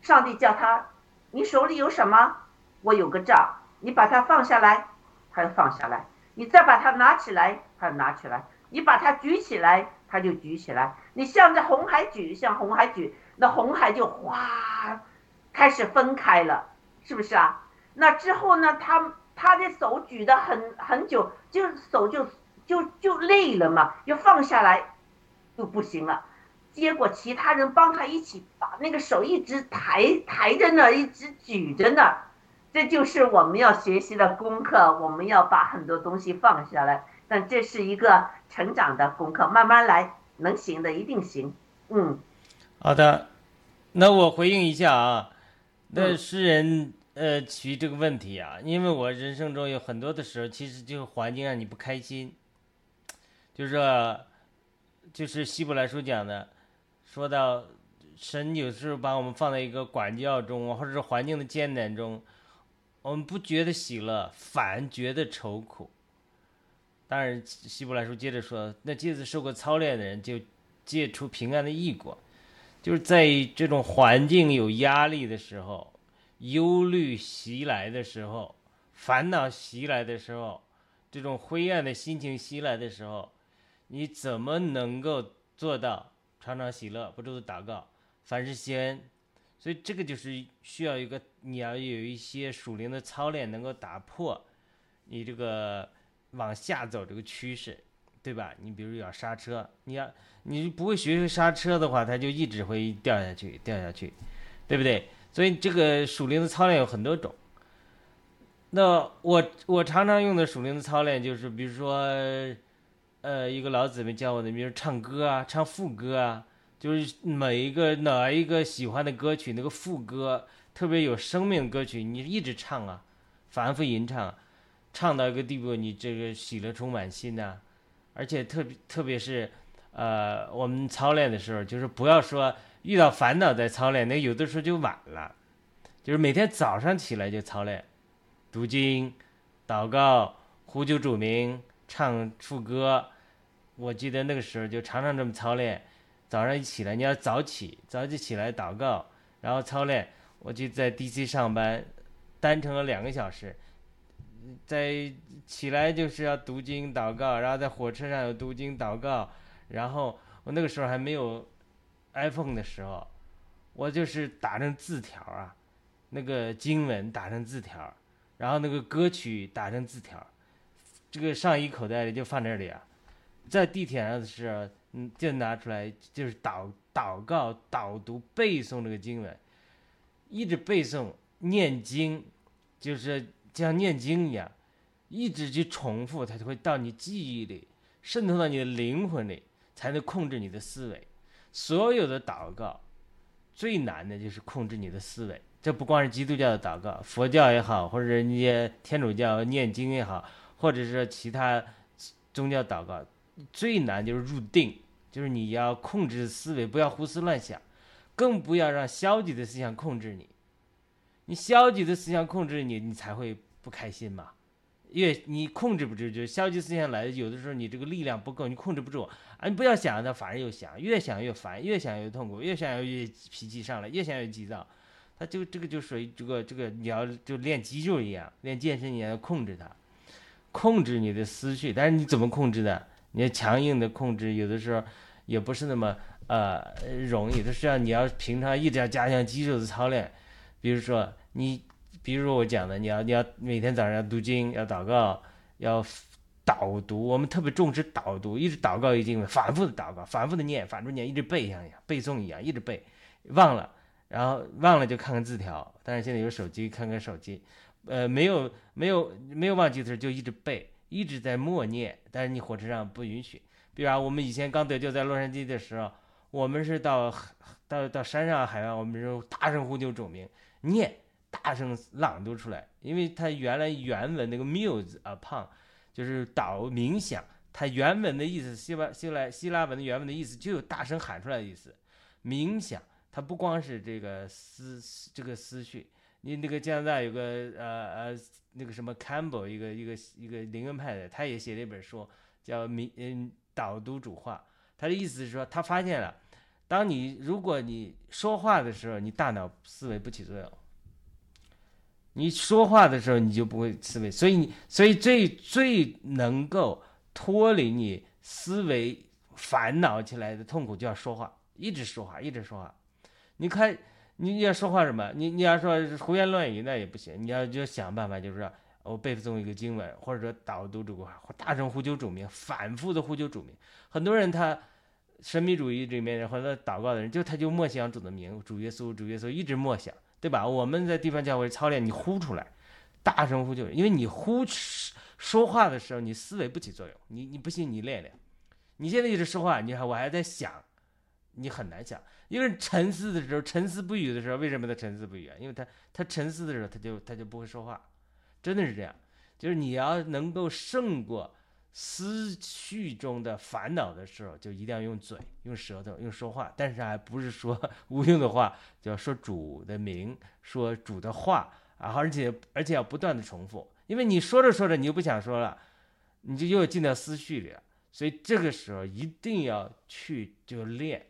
上帝叫他，你手里有什么？我有个杖，你把它放下来，他就放下来；你再把它拿起来，他就拿起来。你把它举起来，他就举起来。你向着红海举，向红海举，那红海就哗，开始分开了，是不是啊？那之后呢，他他的手举的很很久，就手就就就累了嘛，要放下来就不行了。结果其他人帮他一起把那个手一直抬抬着呢，一直举着呢。这就是我们要学习的功课，我们要把很多东西放下来。但这是一个成长的功课，慢慢来，能行的一定行。嗯，
好的，那我回应一下啊。那诗人呃提这个问题啊，因为我人生中有很多的时候，其实就是环境让你不开心，就是说，就是希伯来书讲的，说到神有时候把我们放在一个管教中，或者是环境的艰难中，我们不觉得喜乐，反觉得愁苦。当然，希伯来书接着说，那借着受过操练的人就借出平安的异果，就是在这种环境有压力的时候、忧虑袭来的时候、烦恼袭来的时候、这种灰暗的心情袭来的时候，你怎么能够做到常常喜乐、不住的祷告、凡事谢恩？所以这个就是需要一个你要有一些属灵的操练，能够打破。你这个往下走这个趋势，对吧？你比如要刹车，你要你不会学会刹车的话，它就一直会掉下去，掉下去，对不对？所以这个属灵的操练有很多种。那我我常常用的属灵的操练就是，比如说，呃，一个老姊妹教我的，比如唱歌啊，唱副歌啊，就是每一个哪一个喜欢的歌曲，那个副歌特别有生命歌曲，你一直唱啊，反复吟唱，唱到一个地步，你这个喜乐充满心呐、而且特别特别是，呃，我们操练的时候，就是不要说遇到烦恼再操练，那有的时候就晚了，就是每天早上起来就操练。读经、祷告、呼救主名、唱副歌，我记得那个时候就常常这么操练。早上一起来，你要早起，早起起来祷告，然后操练。我就在 DC 上班，单程了两个小时，在起来就是要读经祷告，然后在火车上有读经祷告，然后我那个时候还没有 iPhone 的时候，我就是打成字条啊，那个经文打成字条。然后那个歌曲打成字条，这个上衣口袋里就放这里啊，在地铁上的时候，嗯，就拿出来就是祷祷告、导读、背诵这个经文，一直背诵念经，就是像念经一样，一直去重复，它就会到你记忆里，渗透到你的灵魂里，才能控制你的思维。所有的祷告最难的就是控制你的思维。这不光是基督教的祷告，佛教也好，或者人家天主教念经也好，或者是其他宗教祷告，最难就是入定，就是你要控制思维，不要胡思乱想，更不要让消极的思想控制你。你消极的思想控制你，你才会不开心嘛。越你控制不住，就消极思想来，有的时候你这个力量不够，你控制不住啊！你不要想，它反而又想，越想越烦，越想越痛苦，越想越脾气上来，越想越急躁。他就这个就属于这个这个你要就练肌肉一样，练健身一样，要控制它，控制你的思绪。但是你怎么控制的？你要强硬的控制，有的时候也不是那么呃容易。的是要你要平常一直要加强肌肉的操练。比如说你，比如说我讲的，你要你要每天早上要读经，要祷告，要导读。我们特别重视导读，一直祷告一经，反复的祷告，反复的念，反复念，一直背像一样，背诵一样，一直背，忘了。然后忘了就看看字条，但是现在有手机，看看手机，呃，没有没有没有忘记的时候就一直背，一直在默念，但是你火车上不允许。比如，我们以前刚得救在洛杉矶的时候，我们是到到到山上海岸，我们是大声呼救主名，念，大声朗读出来，因为它原来原文那个 muse upon 就是导冥想，它原文的意思，希腊希腊希腊文的原文的意思就有大声喊出来的意思，冥想。它不光是这个思这个思绪，你那个加拿大有个呃呃那个什么 Campbell 一个一个一个灵恩派的，他也写了一本书叫《民嗯导读主话》，他的意思是说，他发现了，当你如果你说话的时候，你大脑思维不起作用，你说话的时候你就不会思维，所以你所以最最能够脱离你思维烦恼起来的痛苦，就要说话，一直说话，一直说话。你看，你你要说话什么？你你要说胡言乱语那也不行，你要就想办法，就是说我背诵一个经文，或者说导读这个话大声呼救主名，反复的呼救主名。很多人他神秘主义里面或者祷告的人，就他就默想主的名，主耶稣，主耶稣，一直默想，对吧？我们在地方教会操练，你呼出来，大声呼救，因为你呼说话的时候，你思维不起作用。你你不信你练练，你现在一直说话，你看我还在想。你很难想，因为沉思的时候，沉思不语的时候，为什么他沉思不语啊？因为他他沉思的时候，他就他就不会说话，真的是这样。就是你要能够胜过思绪中的烦恼的时候，就一定要用嘴、用舌头、用说话。但是还不是说无用的话，就要说主的名，说主的话啊，而且而且要不断的重复，因为你说着说着你又不想说了，你就又进到思绪里了。所以这个时候一定要去就练。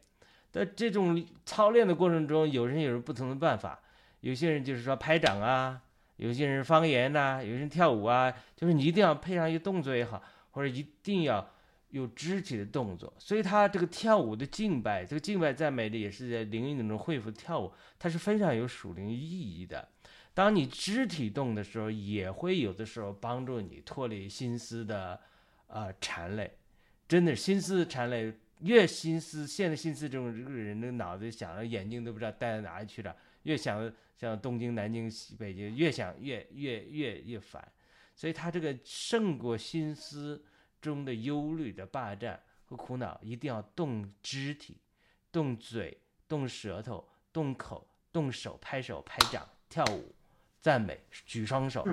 在这种操练的过程中，有人有人不同的办法，有些人就是说拍掌啊，有些人方言呐，有些人跳舞啊，就是你一定要配上一个动作也好，或者一定要有肢体的动作，所以他这个跳舞的敬拜，这个敬拜赞美的也是在灵里中恢复跳舞，它是非常有属灵意义的。当你肢体动的时候，也会有的时候帮助你脱离心思的呃缠累，真的心思缠累，越心思现在心思这种这个人的脑子想着眼睛都不知道带到哪里去了，越想像东京、南京、西北京，越想越越越越烦，所以他这个胜过心思中的忧虑的霸占和苦恼，一定要动肢体，动嘴，动舌头，动口，动手，拍手、拍掌、跳舞。赞美，举双手，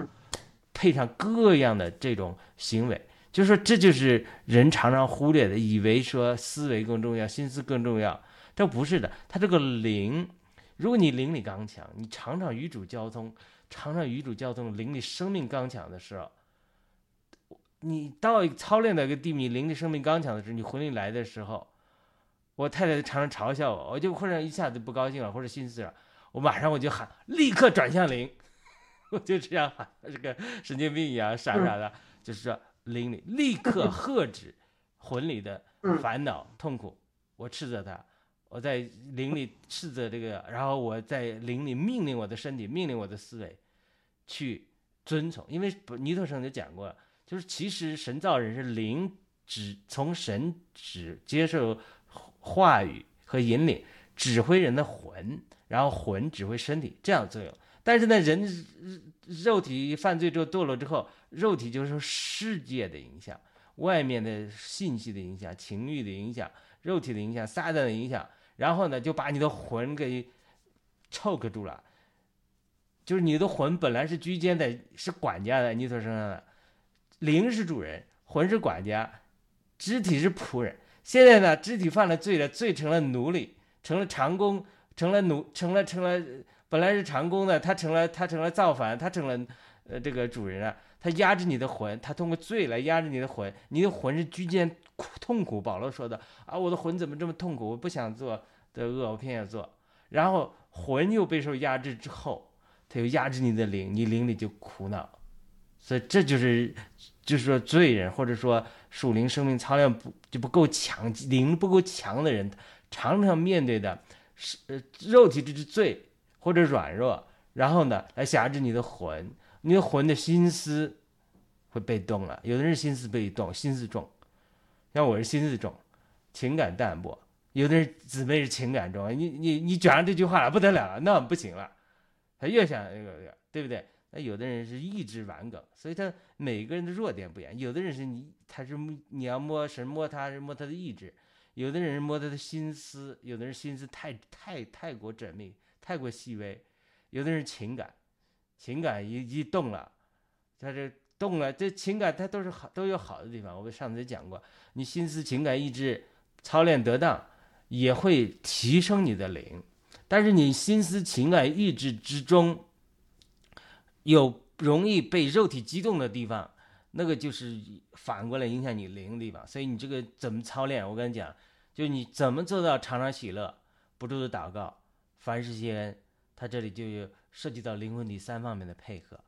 配上各样的这种行为，就说这就是人常常忽略的，以为说思维更重要，心思更重要，这不是的。他这个灵，如果你灵力刚强，你常常与主交通，常常与主交通，灵力生命刚强的时候，你到操练到一个地步，你灵力生命刚强的时候，你魂力来的时候，我太太常常嘲笑我，我就忽然一下子不高兴了，或者心思了，我马上我就喊，立刻转向灵。我就这样喊，这个神经病一样傻傻的，就是说灵里立刻喝止魂里的烦恼痛苦，我斥责他，我在灵里斥责这个，然后我在灵里命令我的身体，命令我的思维去遵从，因为尼特生就讲过，就是其实神造人是灵指从神指接受话语和引领，指挥人的魂，然后魂指挥身体这样作用。但是呢，人肉体犯罪之后堕落之后，肉体就是世界的影响、外面的信息的影响、情欲的影响、肉体的影响、撒旦的影响，然后呢，就把你的魂给 choke 住了。就是你的魂本来是居间的，是管家的，你所生的灵是主人，魂是管家，肢体是仆人。现在呢，肢体犯了罪了，罪成了奴隶，成了长工，成了奴，成了成了。本来是长工的，他成了他成了造反，他成了呃这个主人了。他压制你的魂，他通过罪来压制你的魂。你的魂是居间痛苦。保罗说的啊，我的魂怎么这么痛苦？我不想做的恶，我偏要做。然后魂又被受压制之后，他又压制你的灵，你灵里就苦恼。所以这就是就是说罪人或者说属灵生命操练不就不够强，灵不够强的人，常常面对的是呃肉体这只罪。或者软弱，然后呢，来辖制你的魂，你的魂的心思会被动了。有的人心思被动，心思重，像我是心思重，情感淡薄；有的人姊妹是情感重，你你你卷上这句话了，不得了了，那不行了，他越想那个，对不对？那有的人是意志顽梗，所以他每个人的弱点不一样。有的人是你，他是你要摸神摸他，是摸他的意志；有的人摸他的心思，有的人心思太太太过缜密。太过细微，有的人情感，情感一一动了，他这动了，这情感它都是好，都有好的地方。我们上次讲过，你心思情感意志操练得当，也会提升你的灵。但是你心思情感意志之中，有容易被肉体激动的地方，那个就是反过来影响你灵的地方。所以你这个怎么操练？我跟你讲，就你怎么做到常常喜乐，不住的祷告。凡事谢恩，他这里就有涉及到灵魂体三方面的配合。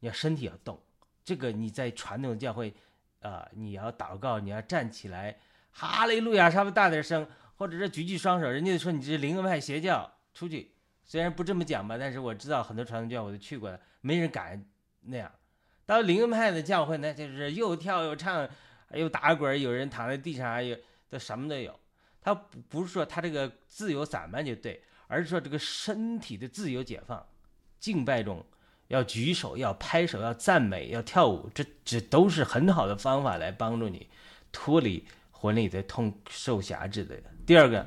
你要身体要动，这个你在传统教会，啊，你要祷告，你要站起来，哈利路亚，稍微大点声，或者是举起双手，人家说你这是灵恩派邪教，出去。虽然不这么讲吧，但是我知道很多传统教会我都去过了，没人敢那样。到灵恩派的教会，那就是又跳又唱，又打滚，有人躺在地上，还有都什么都有。他不不是说他这个自由散漫就对。而是说这个身体的自由解放，敬拜中要举手、要拍手、要赞美、要跳舞，这这都是很好的方法来帮助你脱离魂力的痛受辖制的。第二个，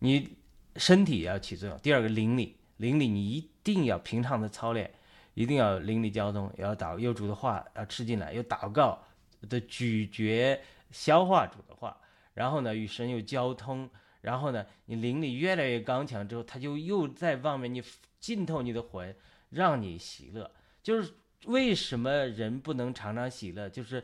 你身体也要起作用；第二个，灵力，灵力你一定要平常的操练，一定要灵力交通，要祷有主的话要吃进来，有祷告的咀嚼消化主的话，然后呢与神有交通。然后呢，你灵力越来越刚强之后，他就又在外面你浸透你的魂，让你喜乐。就是为什么人不能常常喜乐？就是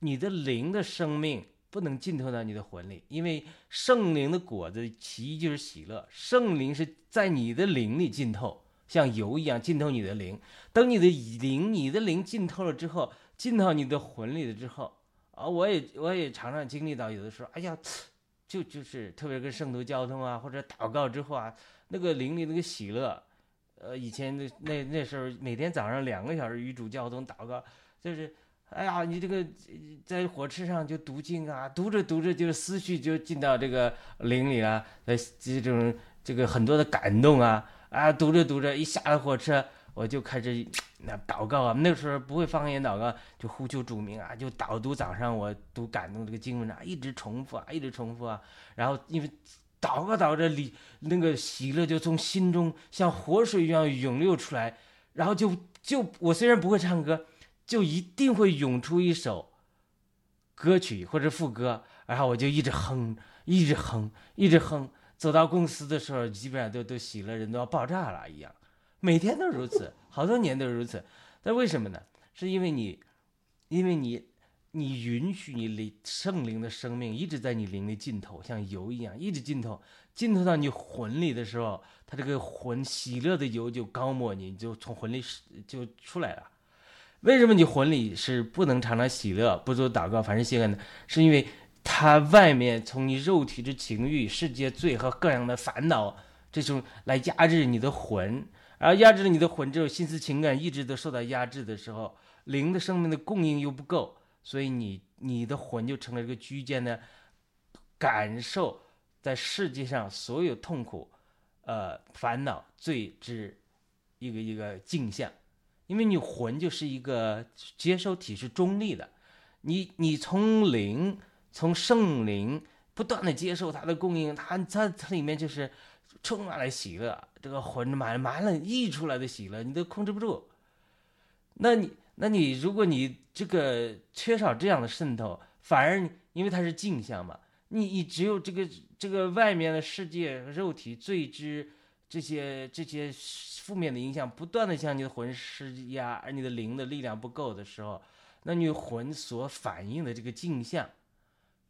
你的灵的生命不能浸透到你的魂里，因为圣灵的果子其一就是喜乐。圣灵是在你的灵里浸透，像油一样浸透你的灵。等你的灵，你的灵浸透了之后，浸到你的魂里了之后，啊，我也我也常常经历到，有的时候，哎呀，就就是特别跟圣徒交通啊，或者祷告之后啊，那个灵里那个喜乐，呃，以前那那那时候每天早上两个小时与主交通祷告，就是，哎呀，你这个在火车上就读经啊，读着读着就是思绪就进到这个灵里了，呃，这种这个很多的感动啊，啊，读着读着一下了火车，我就开始那祷告啊，那个时候不会方言祷告，就呼求主名啊，就导读早上我读感动这个经文啊，一直重复啊，一直重复啊，然后因为祷告祷着里那个喜乐就从心中像活水一样涌流出来，然后就就我虽然不会唱歌，就一定会涌出一首歌曲或者副歌，然后我就一直哼，一直哼，一直哼，走到公司的时候，基本上都都喜乐，人都要爆炸了一样。每天都如此，好多年都如此。但为什么呢？是因为你，因为你，你允许你灵圣灵的生命一直在你灵的尽头，像油一样一直浸透，浸透到你魂里的时候，它这个魂喜乐的油就高抹你，就从魂里就出来了。为什么你魂里是不能常常喜乐，不做祷告，凡事谢恩呢？是因为它外面从你肉体之情欲、世界罪和各样的烦恼，这种来压制你的魂。而压制了你的魂之后，心思情感一直都受到压制的时候，灵的生命的供应又不够，所以你你的魂就成了这个居间的，感受在世界上所有痛苦、呃烦恼、罪之一个一个镜像，因为你魂就是一个接收体是中立的，你你从灵从圣灵不断的接受它的供应，它它它里面就是。充满了喜乐，这个魂满满了溢出来的喜乐，你都控制不住。那你，那你，如果你这个缺少这样的渗透，反而因为它是镜像嘛，你你只有这个这个外面的世界、肉体、最之这些这些负面的影响不断的向你的魂施压，而你的灵的力量不够的时候，那你魂所反映的这个镜像，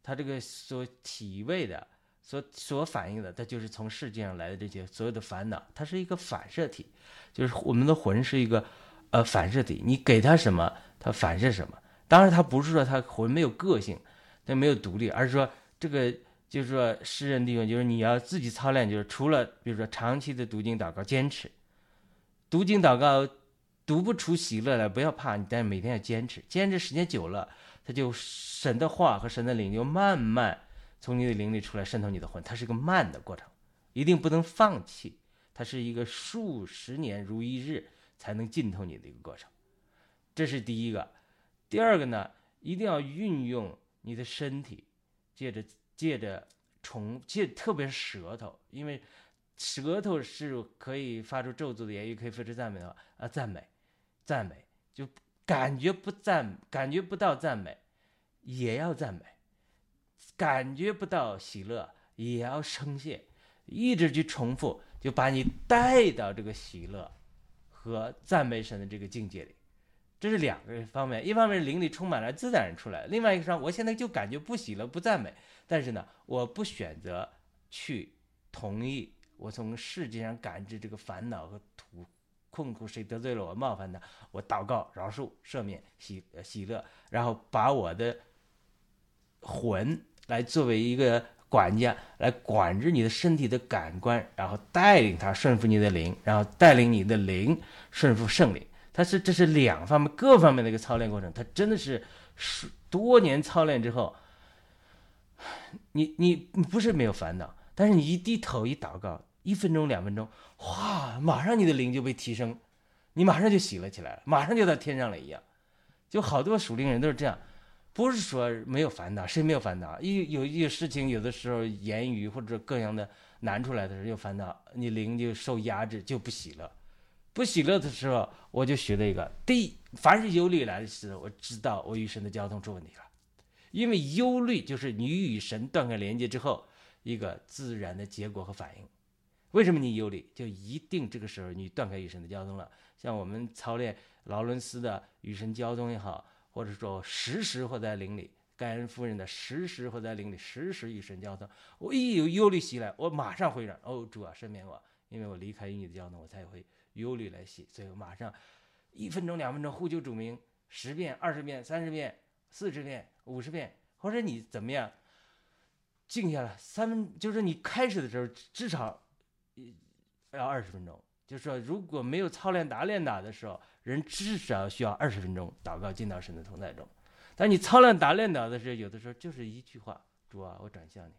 它这个所体味的。所所反映的，它就是从世界上来的这些所有的烦恼，它是一个反射体，就是我们的魂是一个呃反射体，你给它什么，它反射什么。当然，它不是说它魂没有个性，它没有独立，而是说这个就是说诗人弟兄，就是你要自己操练，就是除了比如说长期的读经祷告，坚持读经祷告读不出喜乐来，不要怕，你但是每天要坚持，坚持时间久了，它就神的话和神的灵就慢慢。从你的灵里出来渗透你的魂，它是一个慢的过程，一定不能放弃。它是一个数十年如一日才能浸透你的一个过程，这是第一个。第二个呢，一定要运用你的身体，借着借着重借，特别是舌头，因为舌头是可以发出咒诅的言语，可以发出赞美的话啊，赞美，赞美，就感觉不赞，感觉不到赞美，也要赞美。感觉不到喜乐，也要称谢，一直去重复，就把你带到这个喜乐和赞美神的这个境界里。这是两个方面，一方面是灵里充满了自然出来，另外一个上，我现在就感觉不喜乐、不赞美，但是呢，我不选择去同意，我从世界上感知这个烦恼和苦困苦，谁得罪了我、冒犯的，我祷告饶恕、赦免、喜喜乐，然后把我的魂。来作为一个管家，来管制你的身体的感官，然后带领他顺服你的灵，然后带领你的灵顺服圣灵。它是这是两方面各方面的一个操练过程。它真的是是多年操练之后，你你不是没有烦恼，但是你一低头一祷告，一分钟两分钟，哇，马上你的灵就被提升，你马上就喜了起来了，马上就到天上了一样。就好多属灵人都是这样。不是说没有烦恼，谁没有烦恼？一有一些事情，有的时候言语或者各样的难出来的时候有烦恼，你灵就受压制，就不喜乐。不喜乐的时候，我就学了一个：第一，凡是忧虑来的时候，我知道我与神的交通出问题了。因为忧虑就是你与神断开连接之后一个自然的结果和反应。为什么你忧虑？就一定这个时候你断开与神的交通了。像我们操练劳伦斯的与神交通也好。或者说时时活在灵里，盖恩夫人的时时活在灵里，时时与神交通。我一有忧虑袭来，我马上回转。哦，主啊，赦免我，因为我离开与你的交通，我才会忧虑来袭。所以我马上一分钟、两分钟呼救主名十遍、二十遍、三十遍，四十遍、五十遍，或者你怎么样，静下来三分，就是你开始的时候至少要二十分钟。就是说，如果没有操练打练打的时候，人至少需要二十分钟祷告进到神的同在中。但你操练打练祷的时候，有的时候就是一句话：“主啊，我转向你。”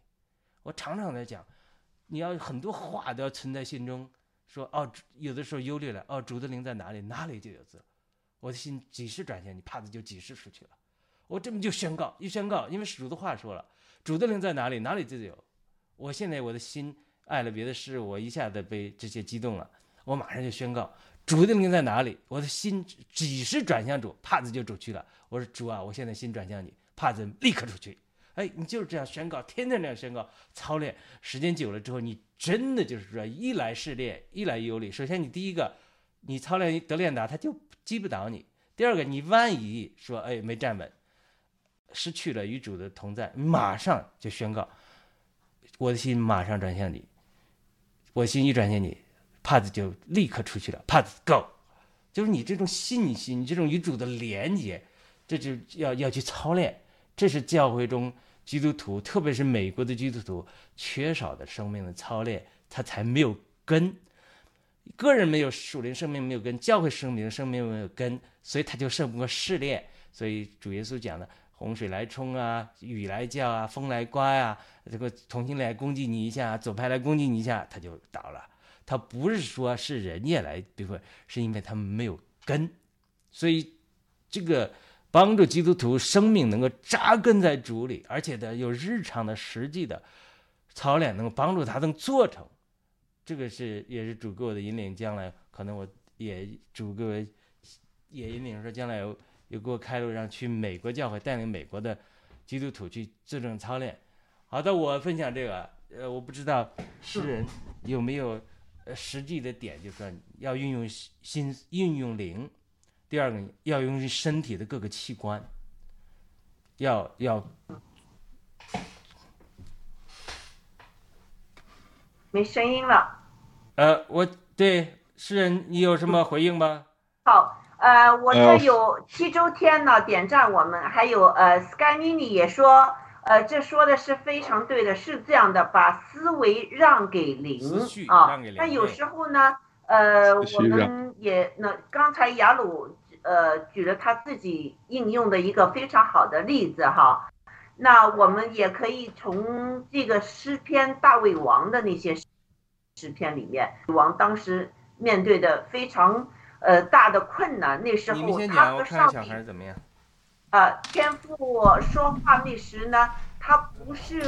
我常常在讲，你要很多话都要存在心中。说哦，有的时候忧虑了，哦，主的灵在哪里？哪里就有字。我的心几时转向你，帕子就几时出去了。我这么就宣告，一宣告，因为主的话说了，主的灵在哪里，哪里就有。我现在我的心爱了别的事，我一下子被这些激动了。我马上就宣告主的灵在哪里，我的心几时转向主，帕子就出去了。我说主啊，我现在心转向你，帕子立刻出去。哎，你就是这样宣告，天天这样宣告，操练时间久了之后，你真的就是说，一来试炼，一来有理。首先，你第一个，你操练得练达，他就击不倒你；第二个，你万一说哎没站稳，失去了与主的同在，马上就宣告，我的心马上转向你，我心一转向你。帕子就立刻出去了，帕子 go，就是你这种信心，你这种与主的连接，这就要要去操练。这是教会中基督徒，特别是美国的基督徒缺少的生命的操练，他才没有根。个人没有属灵生命没有根，教会生命生命没有根，所以他就胜不过试炼。所以主耶稣讲的洪水来冲啊，雨来叫啊，风来刮呀，这个重新来攻击你一下，左派来攻击你一下，他就倒了。他不是说是人家来，比如说是因为他们没有根，所以这个帮助基督徒生命能够扎根在主里，而且呢有日常的实际的操练，能够帮助他能做成。这个是也是主给我的引领，将来可能我也主给我也引领说，将来有有给我开路，让去美国教会带领美国的基督徒去自证操练。好的，我分享这个，呃，我不知道世人有没有。呃，实际的点就是说，要运用心，运用灵；第二个，要用身体的各个器官，要要。
没声音了。
呃，我对诗人，你有什么回应吗？
好，呃，我这有七周天呢，点赞我们，还有呃，Skynini 也说。呃，这说的是非常对的，是这样的，把思维让给灵啊。那有时候呢，呃，我们也那刚才雅鲁呃举了他自己应用的一个非常好的例子哈。那我们也可以从这个诗篇大卫王的那些诗篇里面，王当时面对的非常呃大的困难，那时候他和上帝。呃，天父说话那时呢，他不是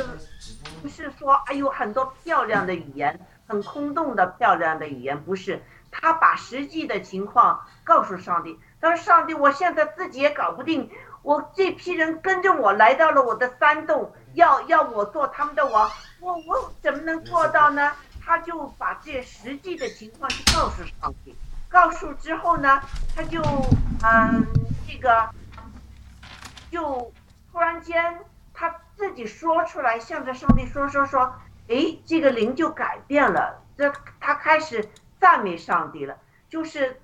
不是说哎呦很多漂亮的语言，很空洞的漂亮的语言，不是，他把实际的情况告诉上帝。他说：“上帝，我现在自己也搞不定，我这批人跟着我来到了我的山洞，要要我做他们的王，我我怎么能做到呢？”他就把这实际的情况去告诉上帝，告诉之后呢，他就嗯这个。就突然间，他自己说出来，向着上帝说说说，哎，这个灵就改变了，这他开始赞美上帝了，就是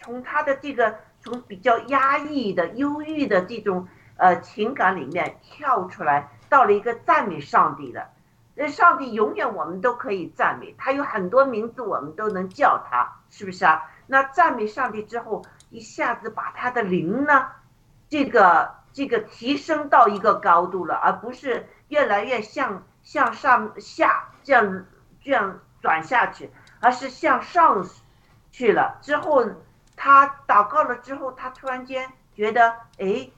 从他的这个从比较压抑的、忧郁的这种呃情感里面跳出来，到了一个赞美上帝的。那上帝永远我们都可以赞美，他有很多名字，我们都能叫他，是不是啊？那赞美上帝之后，一下子把他的灵呢，这个。这个提升到一个高度了，而不是越来越向向上下这样这样转下去，而是向上去了。之后他祷告了之后，他突然间觉得，哎，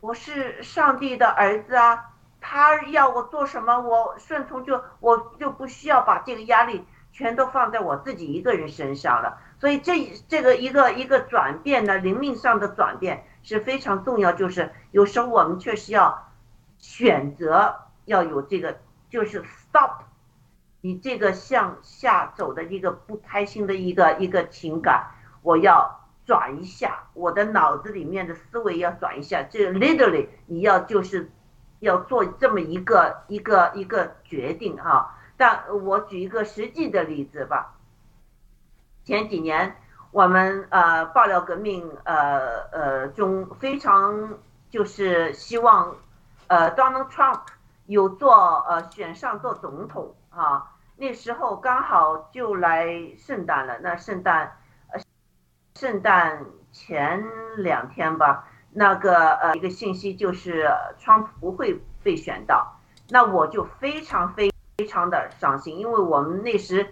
我是上帝的儿子啊，他要我做什么，我顺从就我就不需要把这个压力全都放在我自己一个人身上了。所以这这个一个一个转变呢，灵命上的转变。是非常重要，就是有时候我们确实要选择要有这个，就是 stop，你这个向下走的一个不开心的一个一个情感，我要转一下，我的脑子里面的思维要转一下，这 literally 你要就是要做这么一个一个一个决定哈。但我举一个实际的例子吧，前几年。我们呃爆料革命呃呃中非常就是希望呃 Donald Trump 有做呃选上做总统啊。那时候刚好就来圣诞了，那圣诞呃圣诞前两天吧，那个呃一个信息就是川普不会被选到，那我就非常非非常的伤心，因为我们那时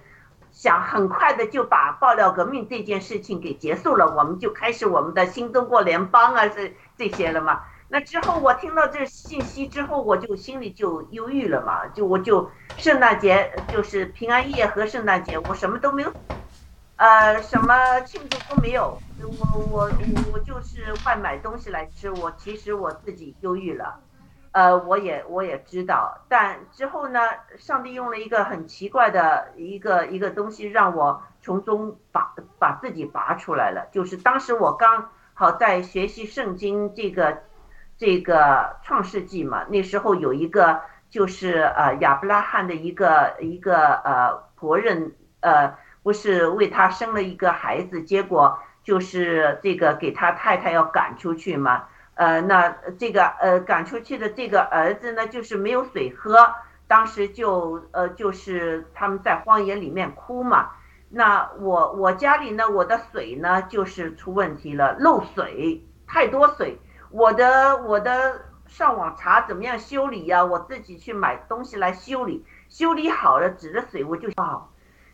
想很快的就把爆料革命这件事情给结束了，我们就开始我们的新中国联邦啊这这些了嘛。那之后我听到这信息之后，我就心里就忧郁了嘛，就我就圣诞节就是平安夜和圣诞节，我什么都没有，呃，什么庆祝都没有，我我我就是外买东西来吃，我其实我自己忧郁了，呃，我也我也知道，但之后呢，上帝用了一个很奇怪的一个一个东西让我从中拔把自己拔出来了，就是当时我刚好在学习圣经这个。这个创世纪嘛，那时候有一个就是呃亚伯拉罕的一个一个呃仆人呃不是为他生了一个孩子，结果就是这个给他太太要赶出去嘛，呃那这个呃赶出去的这个儿子呢就是没有水喝，当时就呃就是他们在荒野里面哭嘛，那我我家里呢我的水呢就是出问题了，漏水太多水。我的我的上网查怎么样修理呀？我自己去买东西来修理，修理好了指着水我就好，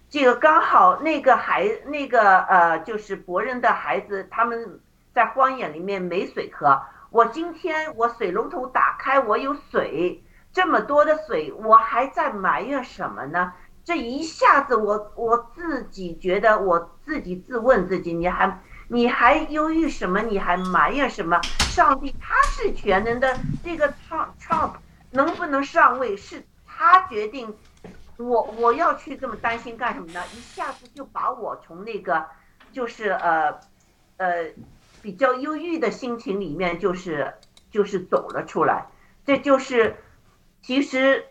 这个刚好那个孩那个呃就是伯人的孩子他们在荒野里面没水喝，我今天我水龙头打开我有水，这么多的水我还在埋怨什么呢？这一下子我我自己觉得我自己自问自己，你还。你还忧郁什么？你还埋怨什么？上帝他是全能的，这个 Trump Trump 能不能上位是他决定。我我要去这么担心干什么呢？一下子就把我从那个就是呃呃比较忧郁的心情里面就是就是走了出来。这就是其实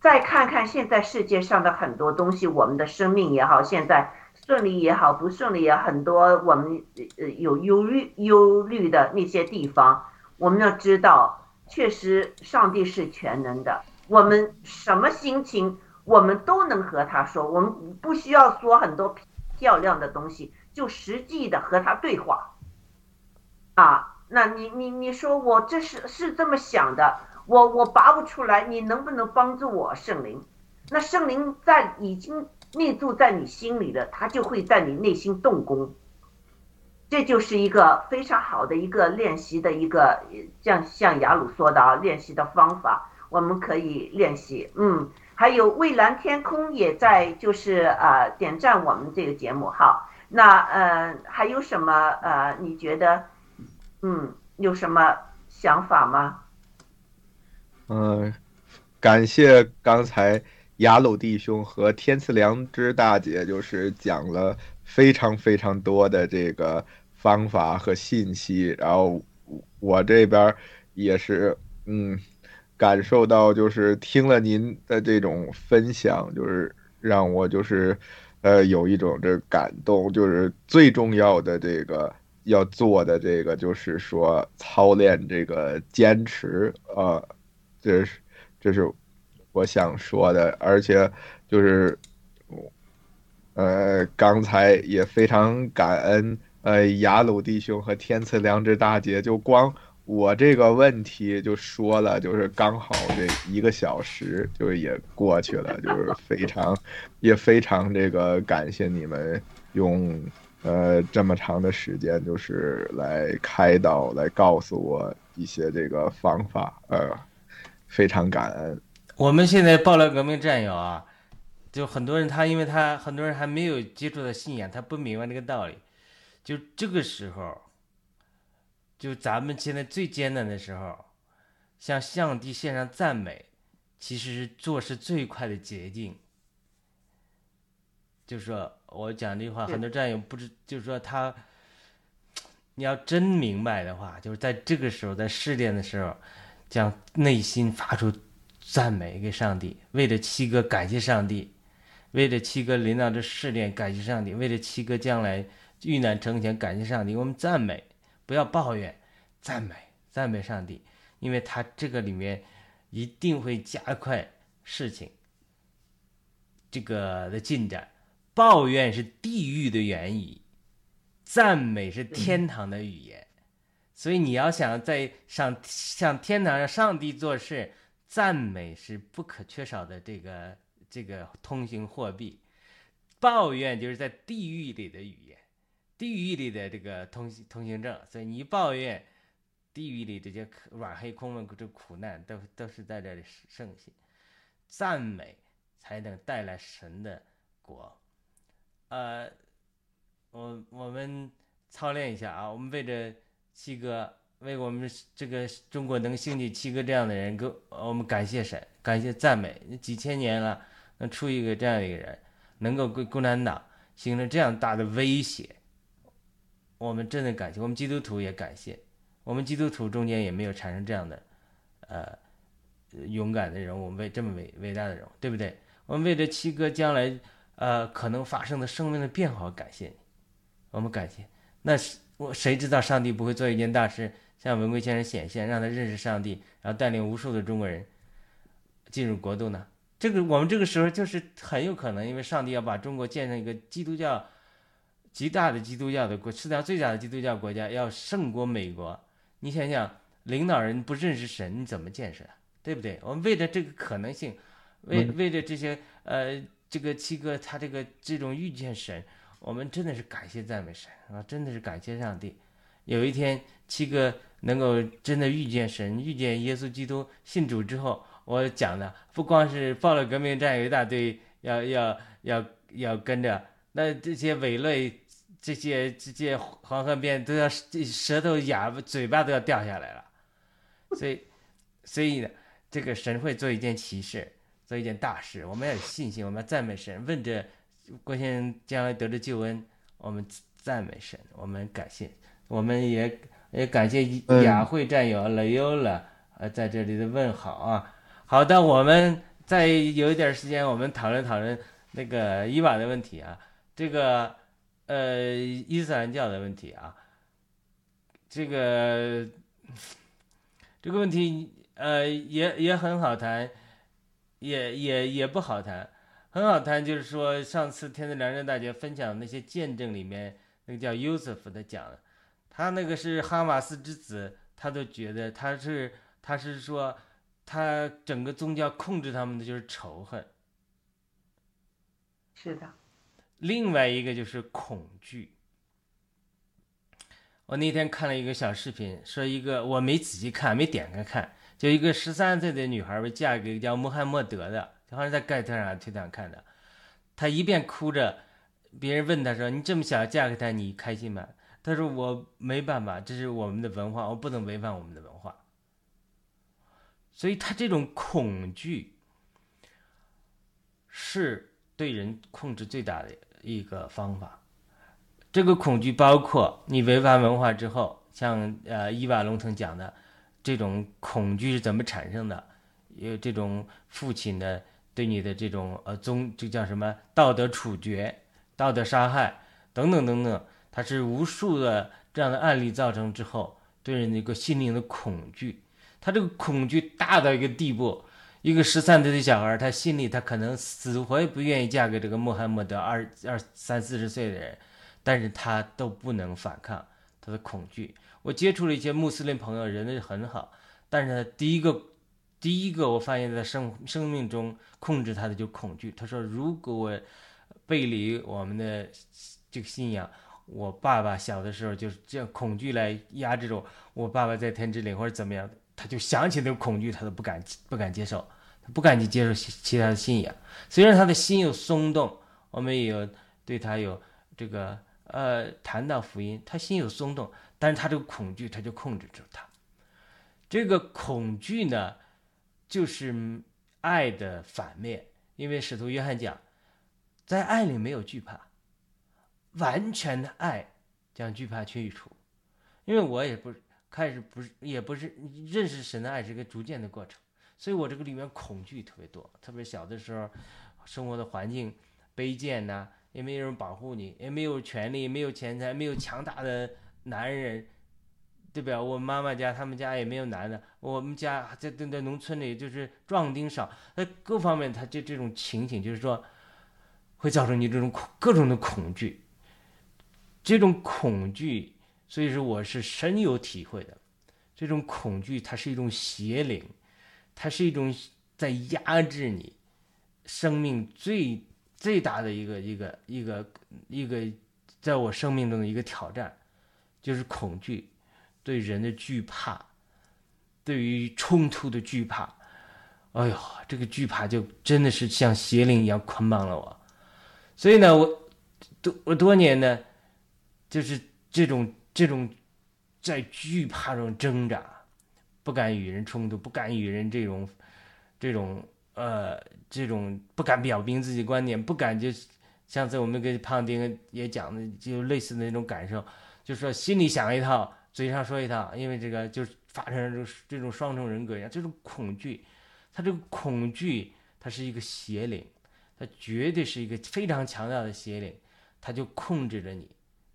再看看现在世界上的很多东西，我们的生命也好，现在。顺利也好，不顺利也很多，我们呃有忧虑忧虑的那些地方，我们要知道，确实上帝是全能的。我们什么心情，我们都能和他说，我们不需要说很多漂亮的东西，就实际的和他对话。啊，那你你你说我这是是这么想的，我我拔不出来，你能不能帮助我，圣灵？那圣灵在已经。内住在你心里了，他就会在你内心动工。这就是一个非常好的一个练习的一个，像像雅鲁说的啊，练习的方法，我们可以练习。嗯，还有蔚蓝天空也在，就是呃点赞我们这个节目哈。那呃还有什么呃你觉得嗯有什么想法吗？
嗯，感谢刚才。雅鲁弟兄和天赐良知大姐就是讲了非常非常多的这个方法和信息，然后我这边也是嗯感受到就是听了您的这种分享，就是让我就是呃有一种这感动，就是最重要的这个要做的这个就是说操练这个坚持啊，这是这是。我想说的，而且就是，呃，刚才也非常感恩，呃，雅鲁弟兄和天赐良知大姐，就光我这个问题就说了，就是刚好这一个小时就也过去了，就是非常也非常这个感谢你们用呃这么长的时间，就是来开导，来告诉我一些这个方法，呃，非常感恩。
我们现在爆料革命战友啊，就很多人他因为他很多人还没有接触到信仰，他不明白这个道理。就这个时候，就咱们现在最艰难的时候，向上帝献上赞美，其实是做事最快的捷径。就是说我讲这句话，很多战友不知，就是说他，你要真明白的话，就是在这个时候，在试炼的时候，将内心发出。赞美给上帝，为了七哥感谢上帝，为了七哥临到这试炼感谢上帝，为了七哥将来遇难成全感谢上帝。我们赞美，不要抱怨，赞美赞美上帝，因为他这个里面一定会加快事情这个的进展。抱怨是地狱的言语，赞美是天堂的语言。所以你要想在上向天堂上上帝做事，赞美是不可缺少的这个这个通行货币。抱怨就是在地狱里的语言，地狱里的这个通行通行证。所以你一抱怨，地狱里这些软黑空的这苦难都都是在这里盛行。赞美才能带来神的国。呃，我我们操练一下啊，我们为着七哥，为我们这个中国能兴起七哥这样的人，给我们感谢神，感谢赞美。几千年了，能出一个这样一个人，能够给共产党形成这样大的威胁，我们真的感谢。我们基督徒也感谢，我们基督徒中间也没有产生这样的，呃，勇敢的人物，为这么伟伟大的人，对不对？我们为着七哥将来。呃，可能发生的生命的变化，感谢你，我们感谢。那是我谁知道上帝不会做一件大事，向文贵先生显现，让他认识上帝，然后带领无数的中国人进入国度呢？这个我们这个时候就是很有可能，因为上帝要把中国建成一个基督教极大的基督教的国，世界上最大的基督教国家，要胜过美国。你想想，领导人不认识神，你怎么建设？对不对？我们为了这个可能性，为为了这些呃。这个七哥，他这个这种遇见神，我们真的是感谢赞美神啊！真的是感谢上帝。有一天，七哥能够真的遇见神，遇见耶稣基督，信主之后，我讲的不光是报了革命战有一大堆要要要要跟着，那这些伪类，这些这些黄河边都要舌头哑嘴巴都要掉下来了。所以，所以呢，这个神会做一件奇事。做一件大事，我们要有信心，我们要赞美神。问着郭先生将来得着救恩，我们赞美神，我们感谢，我们也也感谢雅慧战友雷优了，呃，在这里的问好啊。好的，我们再有一点时间，我们讨论讨论那个伊娃的问题啊，这个呃伊斯兰教的问题啊，这个这个问题呃也也很好谈。也也也不好谈，很好谈，就是说上次天赐良人大姐分享那些见证里面，那个叫 Yusuf 的讲，他那个是哈马斯之子，他都觉得他是他是说他整个宗教控制他们的就是仇恨，
是的，
另外一个就是恐惧。我那天看了一个小视频，说一个我没仔细看，没点开看。就一个十三岁的女孩儿嫁给叫穆罕默德的，好像在盖特上推特上看的。她一边哭着，别人问她说：“你这么小嫁给他，你开心吗？”她说：“我没办法，这是我们的文化，我不能违反我们的文化。”所以，她这种恐惧是对人控制最大的一个方法。这个恐惧包括你违反文化之后，像呃伊瓦龙曾讲的。这种恐惧是怎么产生的？有这种父亲的对你的这种呃宗，这叫什么道德处决、道德杀害等等等等，它是无数的这样的案例造成之后，对人的一个心灵的恐惧。他这个恐惧大到一个地步，一个十三岁的小孩，他心里他可能死活也不愿意嫁给这个穆罕默德二二三四十岁的人，但是他都不能反抗他的恐惧。我接触了一些穆斯林朋友，人很好，但是他第一个，第一个我发现，在生生命中控制他的就恐惧。他说，如果我背离我们的这个信仰，我爸爸小的时候就是这样恐惧来压制着我爸爸在天之灵或者怎么样，他就想起那个恐惧，他都不敢不敢接受，他不敢去接受其他的信仰。虽然他的心有松动，我们也有对他有这个呃谈到福音，他心有松动。但是他这个恐惧，他就控制住他。这个恐惧呢，就是爱的反面。因为使徒约翰讲，在爱里没有惧怕，完全的爱将惧怕去除。因为我也不开始不是也不是认识神的爱是一个逐渐的过程，所以我这个里面恐惧特别多。特别小的时候，生活的环境卑贱呐，也没有人保护你，也没有权利，没有钱财，没有强大的。男人对吧？我妈妈家他们家也没有男的，我们家在在在农村里就是壮丁少，那各方面他就这种情形，就是说会造成你这种恐各种的恐惧，这种恐惧，所以说我是深有体会的。这种恐惧，它是一种邪灵，它是一种在压制你生命最最大的一个一个一个一个，在我生命中的一个挑战，就是恐惧，对人的惧怕，对于冲突的惧怕。哎呦，这个惧怕就真的是像邪灵一样捆绑了我。所以呢，我多我多年呢，就是这种这种。在惧怕中挣扎，不敢与人冲突，不敢与人这种，这种呃，这种不敢表明自己观点，不敢就，上次我们跟胖丁也讲的，就类似的那种感受，就说心里想一套，嘴上说一套，因为这个就是发生这种这种双重人格一样，这种恐惧，他这个恐惧，它是一个邪灵，他绝对是一个非常强大的邪灵，他就控制着你，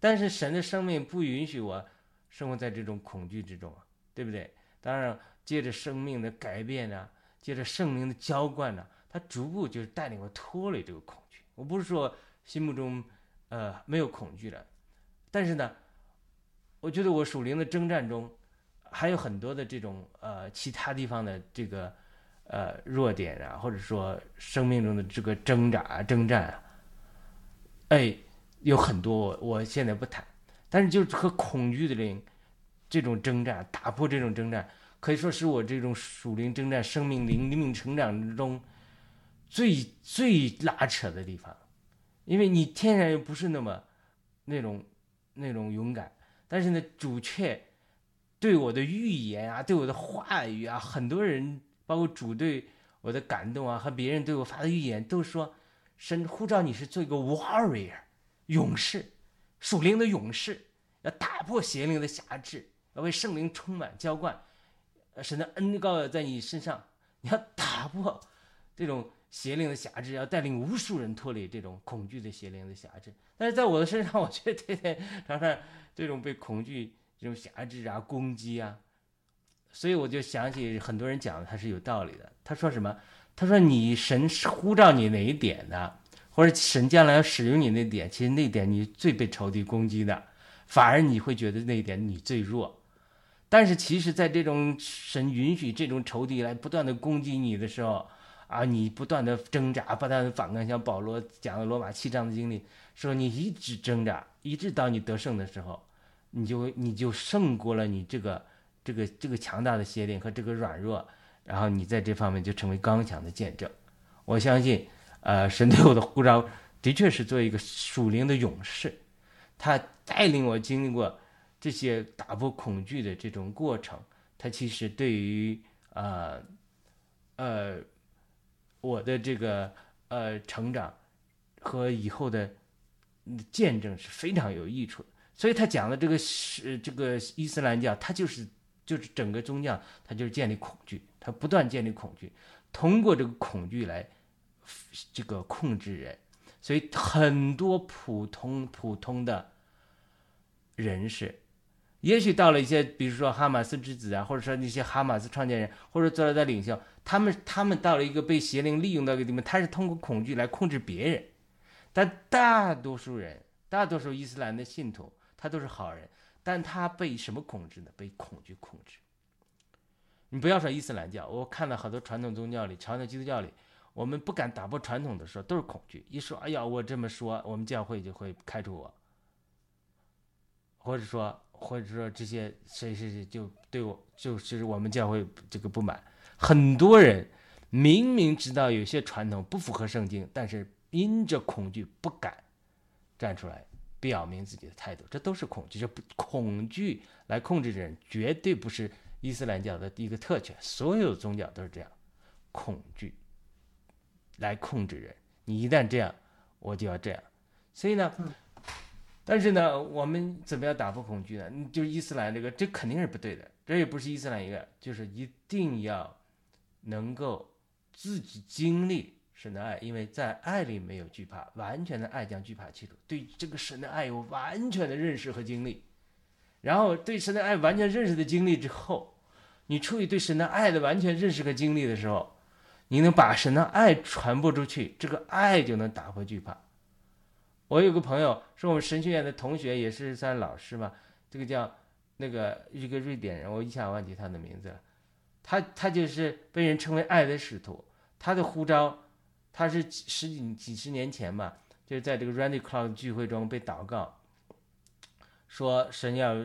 但是神的生命不允许我。生活在这种恐惧之中啊，对不对？当然，借着生命的改变呢，借着圣灵的浇灌呢，他逐步就是带领我脱离这个恐惧。我不是说心目中呃没有恐惧了，但是呢，我觉得我属灵的征战中还有很多的这种呃其他地方的这个呃弱点啊，或者说生命中的这个挣扎啊征战啊，哎，有很多我我现在不谈。但是，就是和恐惧的灵这种征战，打破这种征战，可以说是我这种属灵征战、生命灵灵命成长之中最最拉扯的地方。因为你天然又不是那么那种那种勇敢，但是呢，主却对我的预言啊，对我的话语啊，很多人包括主对我的感动啊，和别人对我发的预言，都说神呼召你是做一个 warrior 勇士。属灵的勇士要打破邪灵的辖制，要为圣灵充满浇灌，神的恩膏在你身上，你要打破这种邪灵的辖制，要带领无数人脱离这种恐惧的邪灵的辖制。但是在我的身上，我却天天常常这种被恐惧这种辖制啊、攻击啊，所以我就想起很多人讲的，他是有道理的。他说什么？他说你神是呼召你哪一点的？或者神将来要使用你那点，其实那点你最被仇敌攻击的，反而你会觉得那点你最弱。但是其实，在这种神允许这种仇敌来不断的攻击你的时候，啊，你不断的挣扎，不断的反抗，像保罗讲的罗马七章的经历，说你一直挣扎，一直到你得胜的时候，你就你就胜过了你这个这个这个强大的邪灵和这个软弱，然后你在这方面就成为刚强的见证。我相信。呃，神对我的呼召的确是做一个属灵的勇士，他带领我经历过这些打破恐惧的这种过程。他其实对于呃呃我的这个呃成长和以后的见证是非常有益处的。所以他讲的这个是这个伊斯兰教，他就是就是整个宗教，他就是建立恐惧，他不断建立恐惧，通过这个恐惧来。这个控制人，所以很多普通普通的人士，也许到了一些，比如说哈马斯之子啊，或者说那些哈马斯创建人，或者做了的领袖，他们他们到了一个被邪灵利用的一个地方，他是通过恐惧来控制别人。但大多数人，大多数伊斯兰的信徒，他都是好人，但他被什么控制呢？被恐惧控制。你不要说伊斯兰教，我看了好多传统宗教里，传统基督教里。我们不敢打破传统的时候，都是恐惧。一说，哎呀，我这么说，我们教会就会开除我，或者说，或者说这些谁谁谁就对我，就是我们教会这个不满。很多人明明知道有些传统不符合圣经，但是因着恐惧不敢站出来表明自己的态度，这都是恐惧。这不恐惧来控制人，绝对不是伊斯兰教的一个特权。所有宗教都是这样，恐惧。来控制人，你一旦这样，我就要这样。所以呢，但是呢，我们怎么样打破恐惧呢？就是伊斯兰这个，这肯定是不对的。这也不是伊斯兰一个，就是一定要能够自己经历神的爱，因为在爱里没有惧怕，完全的爱将惧怕驱除。对这个神的爱有完全的认识和经历，然后对神的爱完全认识的经历之后，你处于对神的爱的完全认识和经历的时候，你能把神的爱传播出去，这个爱就能打破惧怕。我有个朋友是我们神学院的同学，也是算老师嘛，这个叫那个一个瑞典人，我一下忘记他的名字了。他他就是被人称为爱的使徒，他的呼召，他是十几几十年前吧，就是在这个 Randy Clark 聚会中被祷告，说神要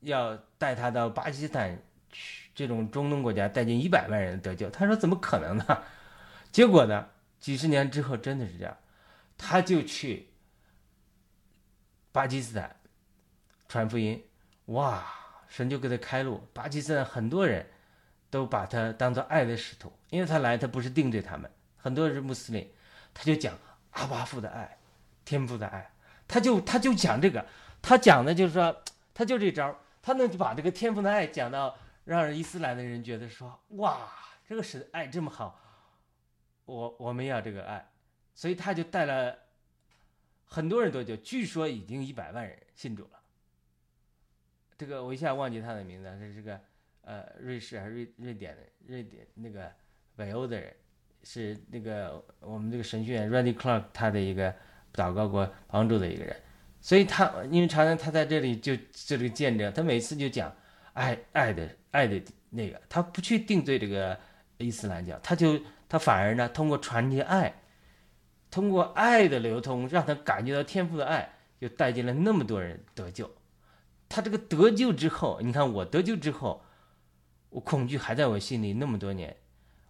要带他到巴基斯坦去这种中东国家，带进一百万人得救。他说怎么可能呢？结果呢，几十年之后真的是这样，他就去巴基斯坦传福音，哇，神就给他开路，巴基斯坦很多人。都把他当做爱的使徒，因为他来，他不是定罪他们，很多人是穆斯林，他就讲阿巴父的爱，天父的爱，他就他就讲这个，他讲的就是说，他就这招，他能把这个天父的爱讲到让伊斯兰的人觉得说，哇，这个神爱这么好，我我们要这个爱，所以他就带了很多人都就，据说已经一百万人信主了，这个我一下忘记他的名字，这是个。呃，瑞士还是瑞瑞典的瑞典那个北欧的人，是那个我们这个神学院 Randy Clark 他的一个祷告过帮助的一个人，所以他因为常常他在这里就这里见证，他每次就讲爱爱的爱的那个，他不去定罪这个伊斯兰教，他就他反而呢通过传递爱，通过爱的流通，让他感觉到天赋的爱，就带进了那么多人得救。他这个得救之后，你看我得救之后。我恐惧还在我心里那么多年，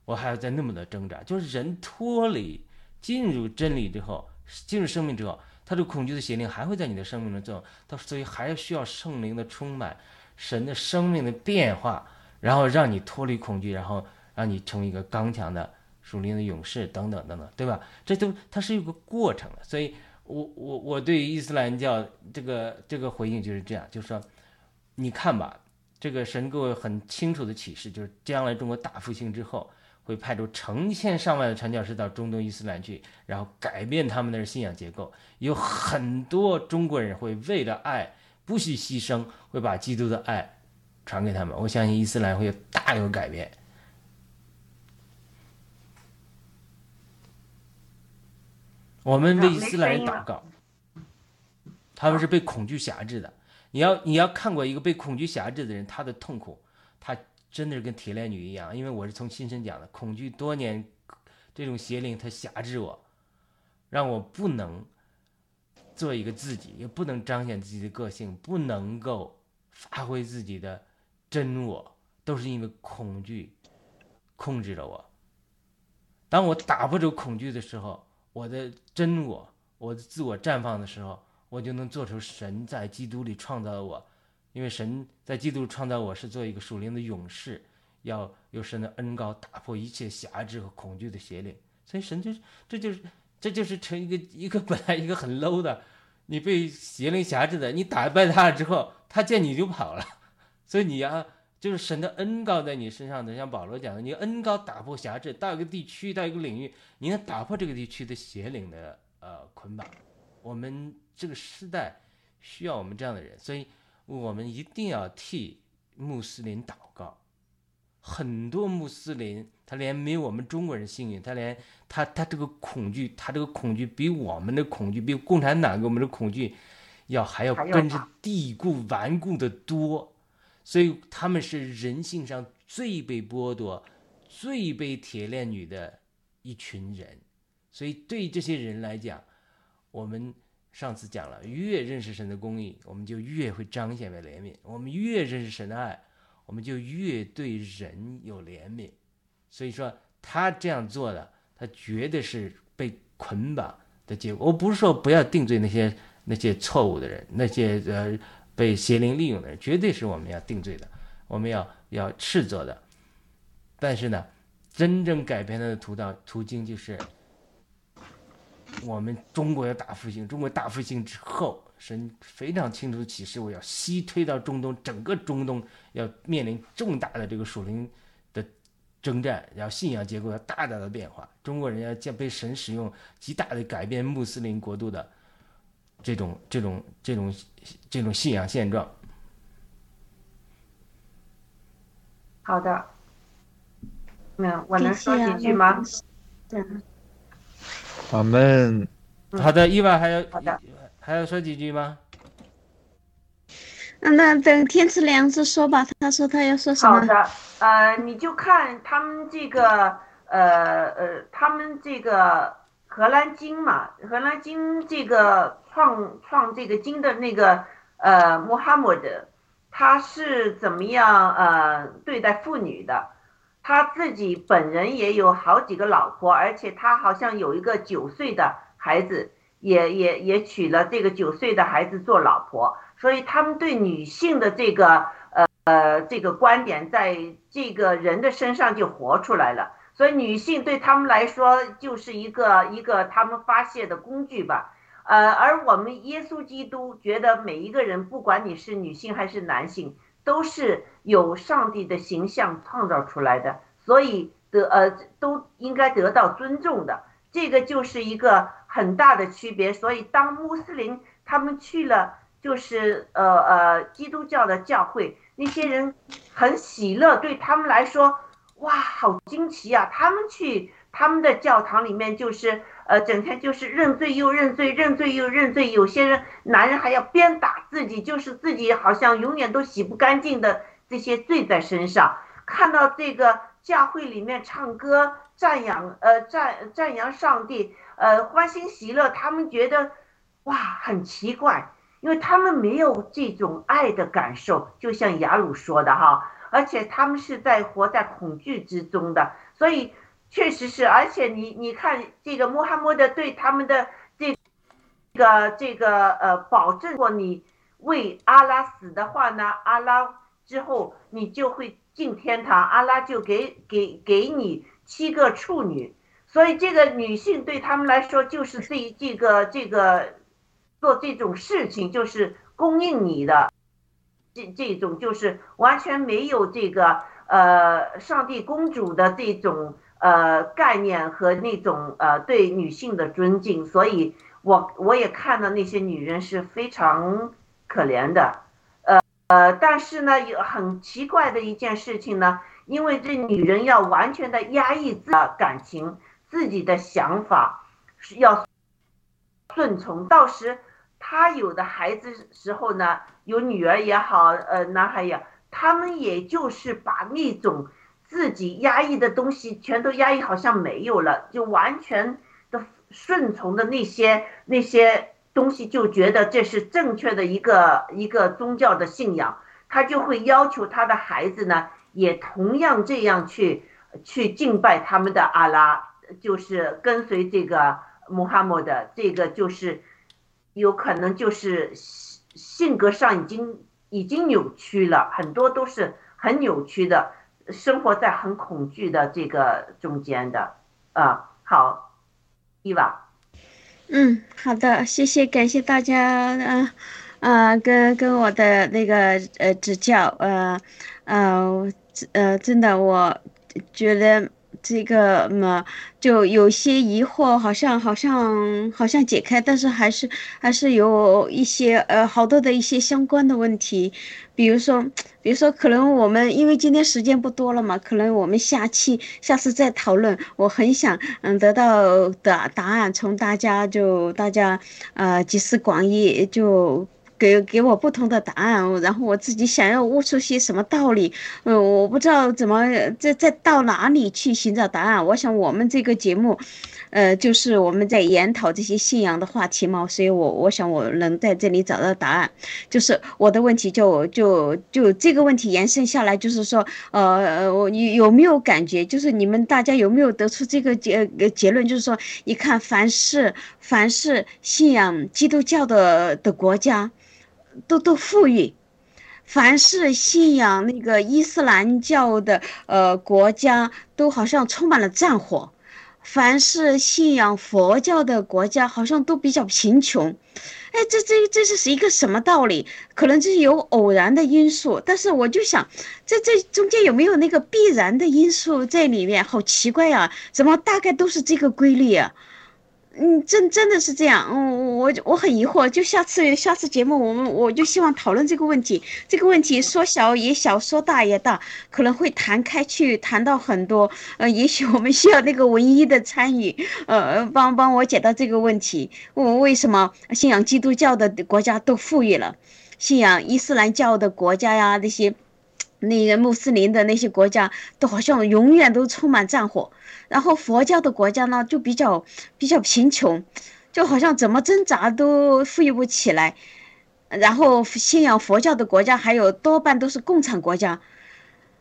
我还要在那么多挣扎。就是人脱离、进入真理之后，进入生命之后，他这个恐惧的邪灵还会在你的生命中作用。他所以还需要圣灵的充满，神的生命的变化，然后让你脱离恐惧，然后让你成为一个刚强的属灵的勇士等等等等，对吧？这都它是有个过程的。所以，我我我对伊斯兰教这个这个回应就是这样，就是说，你看吧。这个神给我很清楚的启示，就是将来中国大复兴之后，会派出成千上万的传教士到中东伊斯兰去，然后改变他们的信仰结构。有很多中国人会为了爱不惜牺牲，会把基督的爱传给他们。我相信伊斯兰会有大有改变。我们为伊斯兰人祷告，他们是被恐惧辖制的。你要你要看过一个被恐惧辖制的人，他的痛苦，他真的是跟铁链女一样。因为我是从亲身讲的，恐惧多年，这种邪灵它辖制我，让我不能做一个自己，也不能彰显自己的个性，不能够发挥自己的真我，都是因为恐惧控制着我。当我打破这恐惧的时候，我的真我，我的自我绽放的时候。我就能做出神在基督里创造的我，因为神在基督创造我是做一个属灵的勇士，要有神的恩高打破一切辖制和恐惧的邪灵。所以神就是，这就是，这就是成一个一个本来一个很 low 的，你被邪灵辖制的，你打败他了之后，他见你就跑了。所以你要就是神的恩高在你身上的，像保罗讲的，你恩高打破辖制，到一个地区，到一个领域，你能打破这个地区的邪灵的呃捆绑。我们。这个时代需要我们这样的人，所以我们一定要替穆斯林祷告。很多穆斯林他连没有我们中国人幸运，他连他他这个恐惧，他这个恐惧比我们的恐惧，比共产党给我们的恐惧要还要根深蒂固、顽固的多。所以他们是人性上最被剥夺、最被铁链女的一群人。所以对这些人来讲，我们。上次讲了，越认识神的公义，我们就越会彰显为怜悯；我们越认识神的爱，我们就越对人有怜悯。所以说，他这样做的，他绝对是被捆绑的结果。我不是说不要定罪那些那些错误的人，那些呃被邪灵利用的人，绝对是我们要定罪的，我们要要斥责的。但是呢，真正改变他的途道途径就是。我们中国要大复兴，中国大复兴之后，神非常清楚的启示，我要西推到中东，整个中东要面临重大的这个属灵征战，然后信仰结构要大大的变化，中国人要将被神使用，极大的改变穆斯林国度的这种这种这种这种信仰现状。
好的。那我能说几句吗？
嗯。我
们。
好的，伊娃还
有，
还要说几句吗？
嗯那等天赐良知说吧，他说他要说什么？
好的，呃，你就看他们这个，呃呃，他们这个荷兰经嘛，荷兰经这个创创这个经的那个呃穆罕默德，他是怎么样呃对待妇女的？他自己本人也有好几个老婆，而且他好像有一个九岁的孩子，也也也娶了这个九岁的孩子做老婆，所以他们对女性的这个呃呃，这个观点在这个人的身上就活出来了。所以女性对他们来说就是一个一个他们发泄的工具吧。呃，而我们耶稣基督觉得每一个人，不管你是女性还是男性，都是有上帝的形象创造出来的，所以得呃都应该得到尊重的。这个就是一个很大的区别。所以当穆斯林他们去了，就是呃呃基督教的教会。那些人很喜乐，对他们来说，哇，好惊奇啊！他们去他们的教堂里面，就是呃，整天就是认罪又认罪，认罪又认罪。有些人男人还要鞭打自己，就是自己好像永远都洗不干净的这些罪在身上。看到这个教会里面唱歌赞扬，呃赞赞扬上帝，呃欢欣喜乐，他们觉得哇很奇怪。因为他们没有这种爱的感受，就像雅鲁说的哈，而且他们是在活在恐惧之中的，所以确实是，而且你你看这个穆罕默德对他们的这个这个呃保证，如果你为阿拉死的话呢，阿拉之后你就会进天堂，阿拉就给给给你七个处女，所以这个女性对他们来说就是这这个这个。做这种事情就是供应你的，这这种就是完全没有这个呃上帝公主的这种呃概念和那种呃对女性的尊敬，所以我我也看到那些女人是非常可怜的，呃呃，但是呢有很奇怪的一件事情呢，因为这女人要完全的压抑自己的感情，自己的想法是要顺从，到时。他有的孩子时候呢，有女儿也好，呃，男孩也，他们也就是把那种自己压抑的东西全都压抑，好像没有了，就完全的顺从的那些那些东西，就觉得这是正确的一个一个宗教的信仰，他就会要求他的孩子呢，也同样这样去去敬拜他们的阿拉，就是跟随这个穆罕默德，这个就是。有可能就是性格上已经已经扭曲了，很多都是很扭曲的，生活在很恐惧的这个中间的啊。好，伊娃。
嗯，好的，谢谢，感谢大家，嗯、呃，呃，跟跟我的那个呃指教，呃，呃，呃，真的，我觉得。这个嘛，就有些疑惑，好像好像好像解开，但是还是还是有一些呃好多的一些相关的问题，比如说比如说可能我们因为今天时间不多了嘛，可能我们下期下次再讨论。我很想嗯得到的答案，从大家就大家呃集思广益就。给给我不同的答案，然后我自己想要悟出些什么道理，嗯，我不知道怎么再再到哪里去寻找答案。我想我们这个节目，呃，就是我们在研讨这些信仰的话题嘛，所以我我想我能在这里找到答案。就是我的问题就就就这个问题延伸下来，就是说，呃，我有有没有感觉，就是你们大家有没有得出这个结结论，就是说，你看凡是凡是信仰基督教的的国家。都都富裕，凡是信仰那个伊斯兰教的呃国家，都好像充满了战火；凡是信仰佛教的国家，好像都比较贫穷。哎，这这这是是一个什么道理？可能这是有偶然的因素，但是我就想，这这中间有没有那个必然的因素在里面？好奇怪啊！怎么大概都是这个规律啊？嗯，真真的是这样，嗯，我我很疑惑，就下次下次节目我们我就希望讨论这个问题，这个问题说小也小，说大也大，可能会谈开去，谈到很多，呃，也许我们需要那个文一的参与，呃，帮帮我解答这个问题，我为什么信仰基督教的国家都富裕了，信仰伊斯兰教的国家呀，那些那个穆斯林的那些国家都好像永远都充满战火。然后佛教的国家呢，就比较比较贫穷，就好像怎么挣扎都富裕不起来。然后信仰佛教的国家还有多半都是共产国家。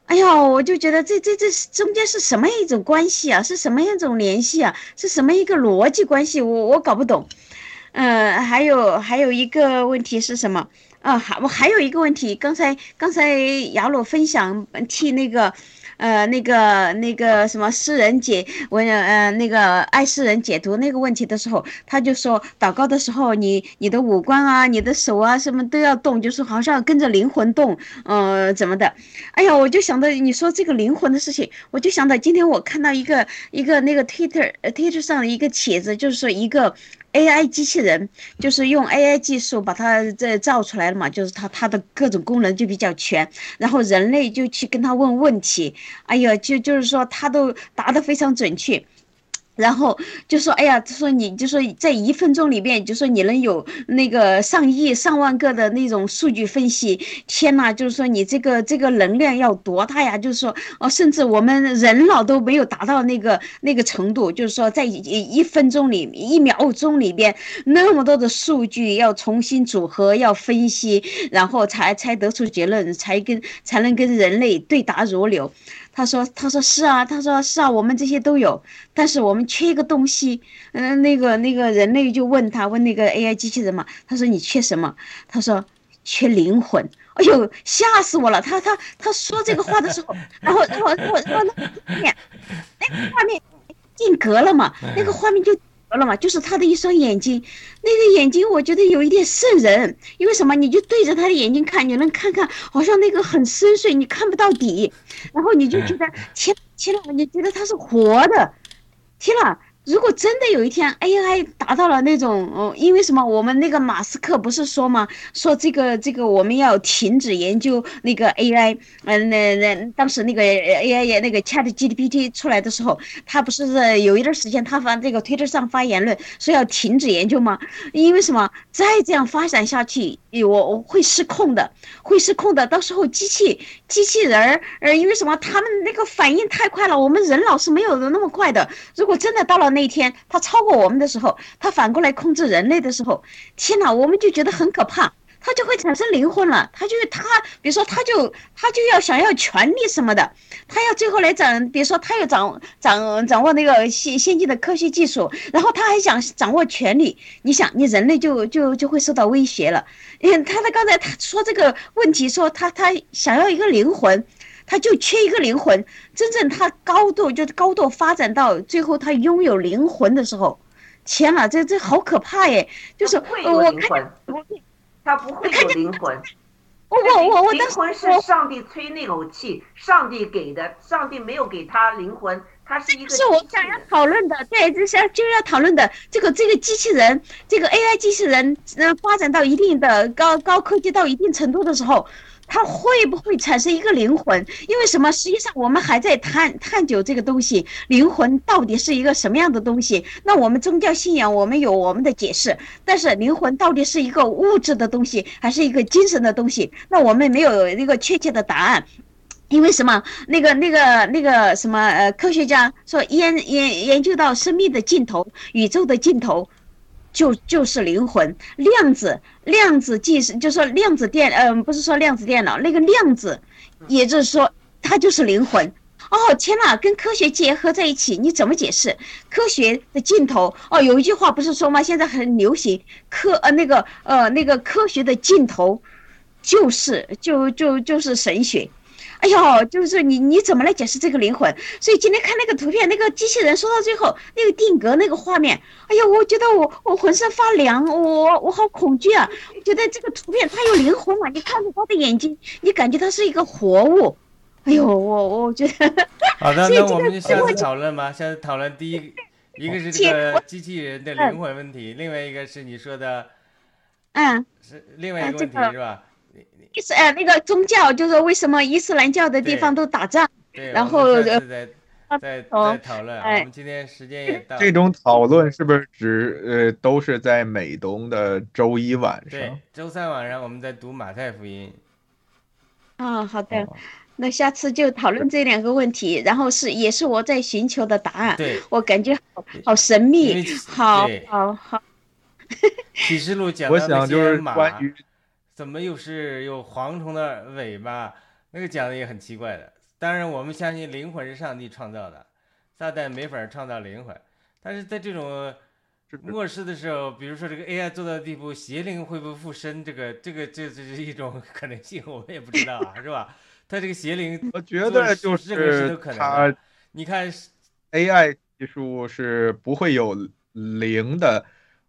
哎呀，我就觉得这这这中间是什么一种关系啊？是什么一种联系啊？是什么一个逻辑关系？我我搞不懂。嗯，还有还有一个问题是什么？啊，还我还有一个问题，刚才刚才雅鲁分享替那个。呃，那个那个什么诗人解文，呃，那个爱诗人解读那个问题的时候，他就说，祷告的时候，你你的五官啊，你的手啊，什么都要动，就是好像跟着灵魂动，呃，怎么的？哎呀，我就想到你说这个灵魂的事情，我就想到今天我看到一个一个那个 Twitter Twitter 上的一个帖子，就是说一个。AI 机器人就是用 AI 技术把它这造出来了嘛，就是它它的各种功能就比较全，然后人类就去跟他问问题，哎呀，就就是说他都答得非常准确。然后就说，哎呀，他说你就说在一分钟里边，就说你能有那个上亿、上万个的那种数据分析，天呐，就是说你这个这个能量要多大呀？就是说，哦，甚至我们人脑都没有达到那个那个程度，就是说在一一分钟里、一秒钟里边那么多的数据要重新组合、要分析，然后才才得出结论，才跟才能跟人类对答如流。他说：“他说是啊，他说是啊，我们这些都有，但是我们缺一个东西。嗯，那个那个人类就问他，问那个 AI 机器人嘛。他说你缺什么？他说缺灵魂。哎呦，吓死我了！他他他说这个话的时候，然后然后然后然后那个面，那个画面定格了嘛？那个画面就。”了嘛，就是他的一双眼睛，那个眼睛我觉得有一点瘆人，因为什么？你就对着他的眼睛看，你能看看，好像那个很深邃，你看不到底，然后你就觉得天天呐，你觉得他是活的，天呐！如果真的有一天 AI 达到了那种，哦，因为什么？我们那个马斯克不是说吗？说这个这个我们要停止研究那个 AI，嗯，那那当时那个 AI 那个 ChatGPT 出来的时候，他不是有一段时间他发这个推特上发言论说要停止研究吗？因为什么？再这样发展下去，我我会失控的，会失控的。到时候机器机器人儿，呃，因为什么？他们那个反应太快了，我们人脑是没有的那么快的。如果真的到了。那天他超过我们的时候，他反过来控制人类的时候，天哪，我们就觉得很可怕。他就会产生灵魂了，他就他，比如说他就他就要想要权利什么的，他要最后来掌，比如说他要掌掌掌握那个先先进的科学技术，然后他还想掌握权力，你想你人类就就就会受到威胁了。嗯，他的刚才他说这个问题，说他他想要一个灵魂。他就缺一个灵魂，真正他高度就是高度发展到最后，他拥有灵魂的时候，天呐，这这好可怕耶！就是我看，
他不会有灵魂。
我我我我，
灵魂是上帝吹那口气，上帝给的，上帝没有给他灵魂，他是一个。
是我想要讨论的，对，就是就要讨论的。这个这个机器人，这个 AI 机器人，呃，发展到一定的高高科技到一定程度的时候。它会不会产生一个灵魂？因为什么？实际上我们还在探探究这个东西，灵魂到底是一个什么样的东西？那我们宗教信仰，我们有我们的解释，但是灵魂到底是一个物质的东西，还是一个精神的东西？那我们没有一个确切的答案。因为什么？那个、那个、那个什么？呃，科学家说研研研究到生命的尽头，宇宙的尽头。就就是灵魂，量子量子计是就说量子电，嗯，不是说量子电脑那个量子，也就是说它就是灵魂。哦天呐，跟科学结合在一起，你怎么解释科学的尽头？哦，有一句话不是说吗？现在很流行科呃那个呃那个科学的尽头，就是就就就是神学。哎呦，就是你你怎么来解释这个灵魂？所以今天看那个图片，那个机器人说到最后那个定格那个画面，哎呀，我觉得我我浑身发凉，我我好恐惧啊！我觉得这个图片它有灵魂嘛？你看着它的眼睛，你感觉它是一个活物。哎呦，我我觉得。
好的，那我们就下次讨论吧。下次讨论第一一个是这个机器人的灵魂问题，另外一个是你说的
嗯，
是另外一个问题是吧？
伊斯呃那个宗教就是说为什么伊斯兰教的地方都打仗？
对，
然后呃
下次再再
哦
再讨论。
哎
我们今天时间也到，
这种讨论是不是只呃都是在美东的周一晚
对
上？，
周三晚上我们在读马太福音。
啊、好的，
哦
那下次就讨论这两个问题，然后是也是我在寻求的答案。
对，
我感觉好好神秘好好好，
启示录讲
我想就是
些马
关于
怎么又是有蝗虫的尾巴，那个讲的也很奇怪的。当然，我们相信灵魂是上帝创造的，撒旦没法创造灵魂。但是在这种
是
末世的时候，比如说这个 AI 做到的地步，邪灵会不会附身？这个这个这这是一种可能性，我们也不知道啊，是吧？他这个邪灵，
我觉得就
是任何事
是
都可能的你看
AI 技术是不会有灵的。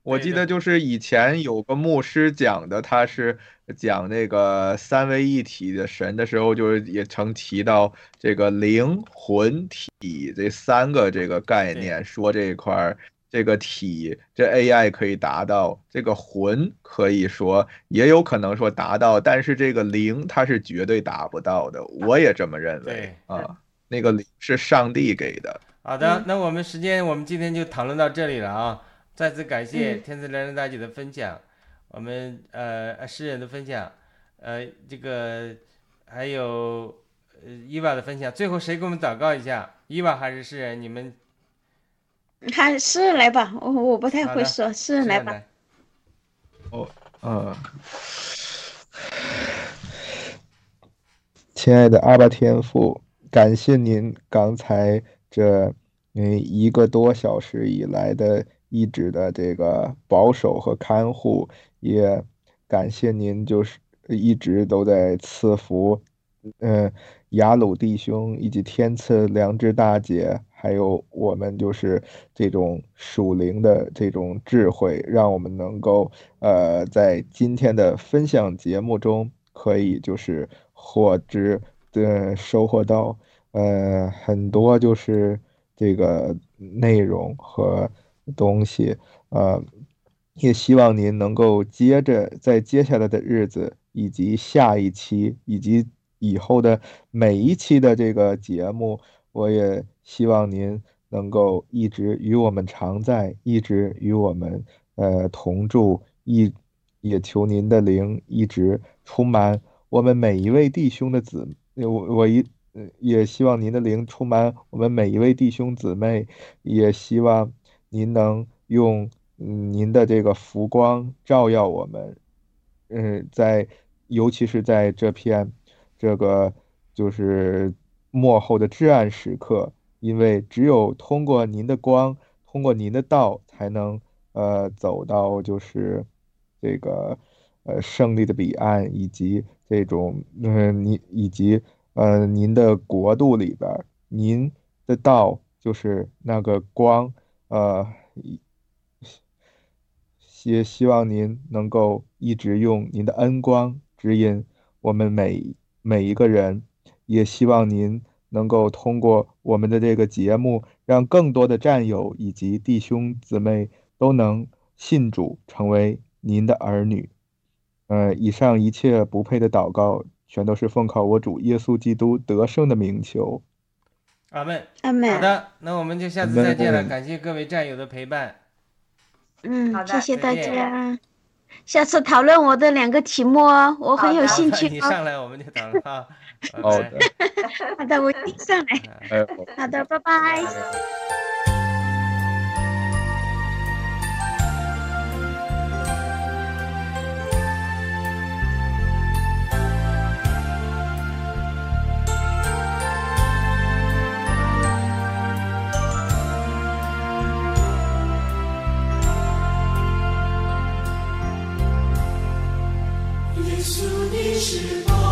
我记得就是以前有个牧师讲的，他是讲那个三位一体的神的时候，就是也曾提到这个灵魂体这三个这个概念，说这一块儿这个体这 AI 可以达到，这个魂可以说也有可能说达到，但是这个灵它是绝对达不到的，我也这么认为啊。那个灵是上帝给的。
好的
嗯，
那我们时间我们今天就讨论到这里了啊！再次感谢
嗯
天赐良人大姐的分享，我们呃诗人的分享，呃这个还有呃伊娃的分享。最后谁给我们祷告一下？伊娃还是诗人？你们
还是来吧，我我不太会说，诗人来吧。
哦。
嗯，亲爱的阿巴天父，感谢您刚才这嗯一个多小时以来的一直的这个保守和看护，也感谢您就是一直都在赐福，嗯，雅鲁弟兄以及天赐良知大姐，还有我们就是这种属灵的这种智慧，让我们能够呃在今天的分享节目中，可以就是获知的收获到呃很多就是这个内容和东西，呃，也希望您能够接着在接下来的日子，以及下一期，以及以后的每一期的这个节目，我也希望您能够一直与我们常在，一直与我们呃同住，一也求您的灵一直充满我们每一位弟兄的子，我我一也希望您的灵充满我们每一位弟兄姊妹，也希望您能用嗯您的这个福光照耀我们，嗯，在尤其是在这片这个就是幕后的至暗时刻，因为只有通过您的光，通过您的道，才能呃走到就是这个呃胜利的彼岸，以及这种嗯你以及呃您的国度里边，您的道就是那个光，呃。也希望您能够一直用您的恩光指引我们每每一个人，也希望您能够通过我们的这个节目，让更多的战友以及弟兄姊妹都能信主，成为您的儿女。呃，以上一切不配的祷告，全都是奉靠我主耶稣基督得胜的名求。
阿门。
阿门。
好的，那我们就下次再见了。感谢各位战友的陪伴。
嗯
好，的
谢谢大家。下次讨论我的两个题目哦，我很有兴趣哦。
你上来我们就讨论啊。
好的，
好的，我一定上来。好的。拜拜
你是否？